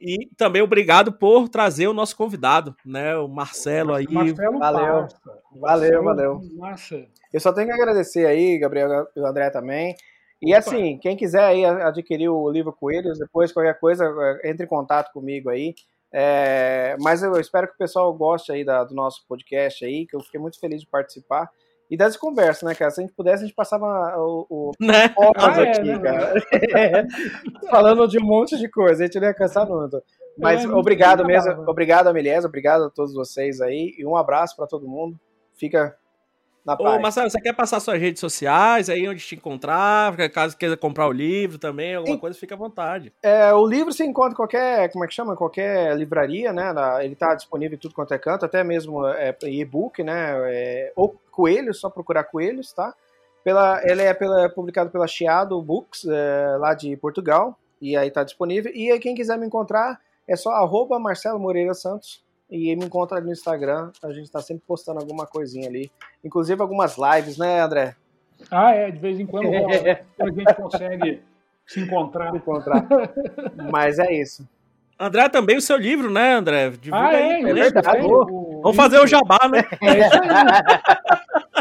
E também obrigado por trazer o nosso convidado, né? O Marcelo aí. Marcelo valeu. Passa. Valeu, Marcelo, valeu. Massa. Eu só tenho que agradecer aí, Gabriel e o André também. E assim, quem quiser aí adquirir o livro Coelhos, depois qualquer coisa, é, entre em contato comigo aí. É, mas eu espero que o pessoal goste aí da- do nosso podcast aí, que eu fiquei muito feliz de participar. E dessa conversa, né, cara? Se a gente pudesse, a gente passava o, o Né? horas Ah, é, aqui, né, cara. Falando de um monte de coisa, a gente não ia cansar nunca. Mas É, obrigado mesmo, obrigado, Amelies, obrigado a todos vocês aí. E um abraço para todo mundo. Fica na Ô, paz. Marcelo, você quer passar suas redes sociais aí, onde te encontrar? Caso queira comprar o livro também, alguma Sim. coisa, fica à vontade. É, o livro você encontra em qualquer, como é que chama? Qualquer livraria, né? Na- ele está disponível em tudo quanto é canto, até mesmo é, e-book, né? É, ou Coelhos, só procurar Coelhos, tá? Pela, ele é pela, publicado pela Chiado Books, é, lá de Portugal, e aí tá disponível. E aí quem quiser me encontrar, é só arroba Marcelo Moreira Santos, e me encontra ali no Instagram, a gente tá sempre postando alguma coisinha ali. Inclusive algumas lives, né, André? Ah, é, de vez em quando né? a gente consegue se encontrar. Se encontrar. Mas é isso. André, também o seu livro, né, André? Divulga ah, é, é verdade. Vamos fazer o jabá, né? É isso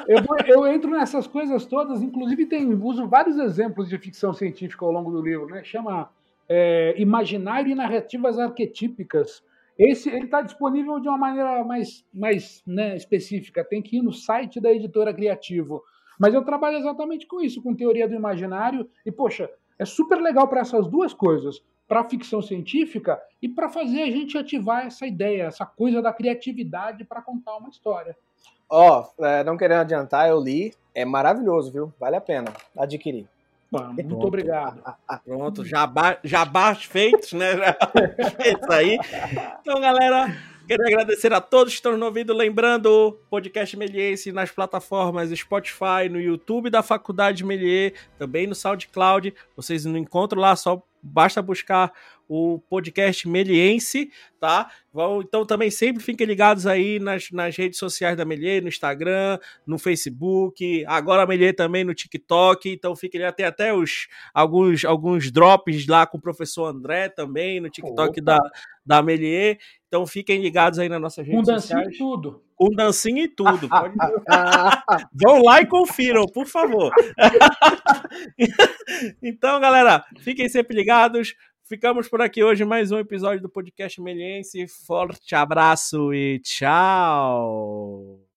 aí. eu, eu, entro nessas coisas todas, inclusive tem, uso vários exemplos de ficção científica ao longo do livro, né? Chama é, Imaginário e Narrativas Arquetípicas. Esse ele está disponível de uma maneira mais, mais né, específica. Tem que ir no site da editora Criativo. Mas eu trabalho exatamente com isso, com teoria do imaginário. E, poxa, é super legal para essas duas coisas para a ficção científica e para fazer a gente ativar essa ideia, essa coisa da criatividade para contar uma história. Ó, oh, não querendo adiantar, eu li, é maravilhoso, viu? Vale a pena adquirir. Muito Pronto. obrigado. Pronto, jabá, jabás feitos, né? Isso aí. Então, galera, Quero agradecer a todos que estão nos ouvindo. Lembrando, podcast Meliense nas plataformas Spotify, no YouTube da Faculdade Melier, também no SoundCloud. Vocês não encontram lá, só basta buscar o podcast Meliense, tá? Então também sempre fiquem ligados aí nas, nas redes sociais da Melier, no Instagram, no Facebook, agora a Melier também no TikTok, então fiquem tem até os, alguns, alguns drops lá com o professor André também no TikTok da, da Melier, então fiquem ligados aí nas nossas redes com sociais. Com dancinha e tudo. Com dancinha e tudo. Pode... Vão lá e confiram, por favor. então, galera, fiquem sempre ligados. Ficamos por aqui hoje, mais um episódio do podcast Meliense. Forte abraço e tchau!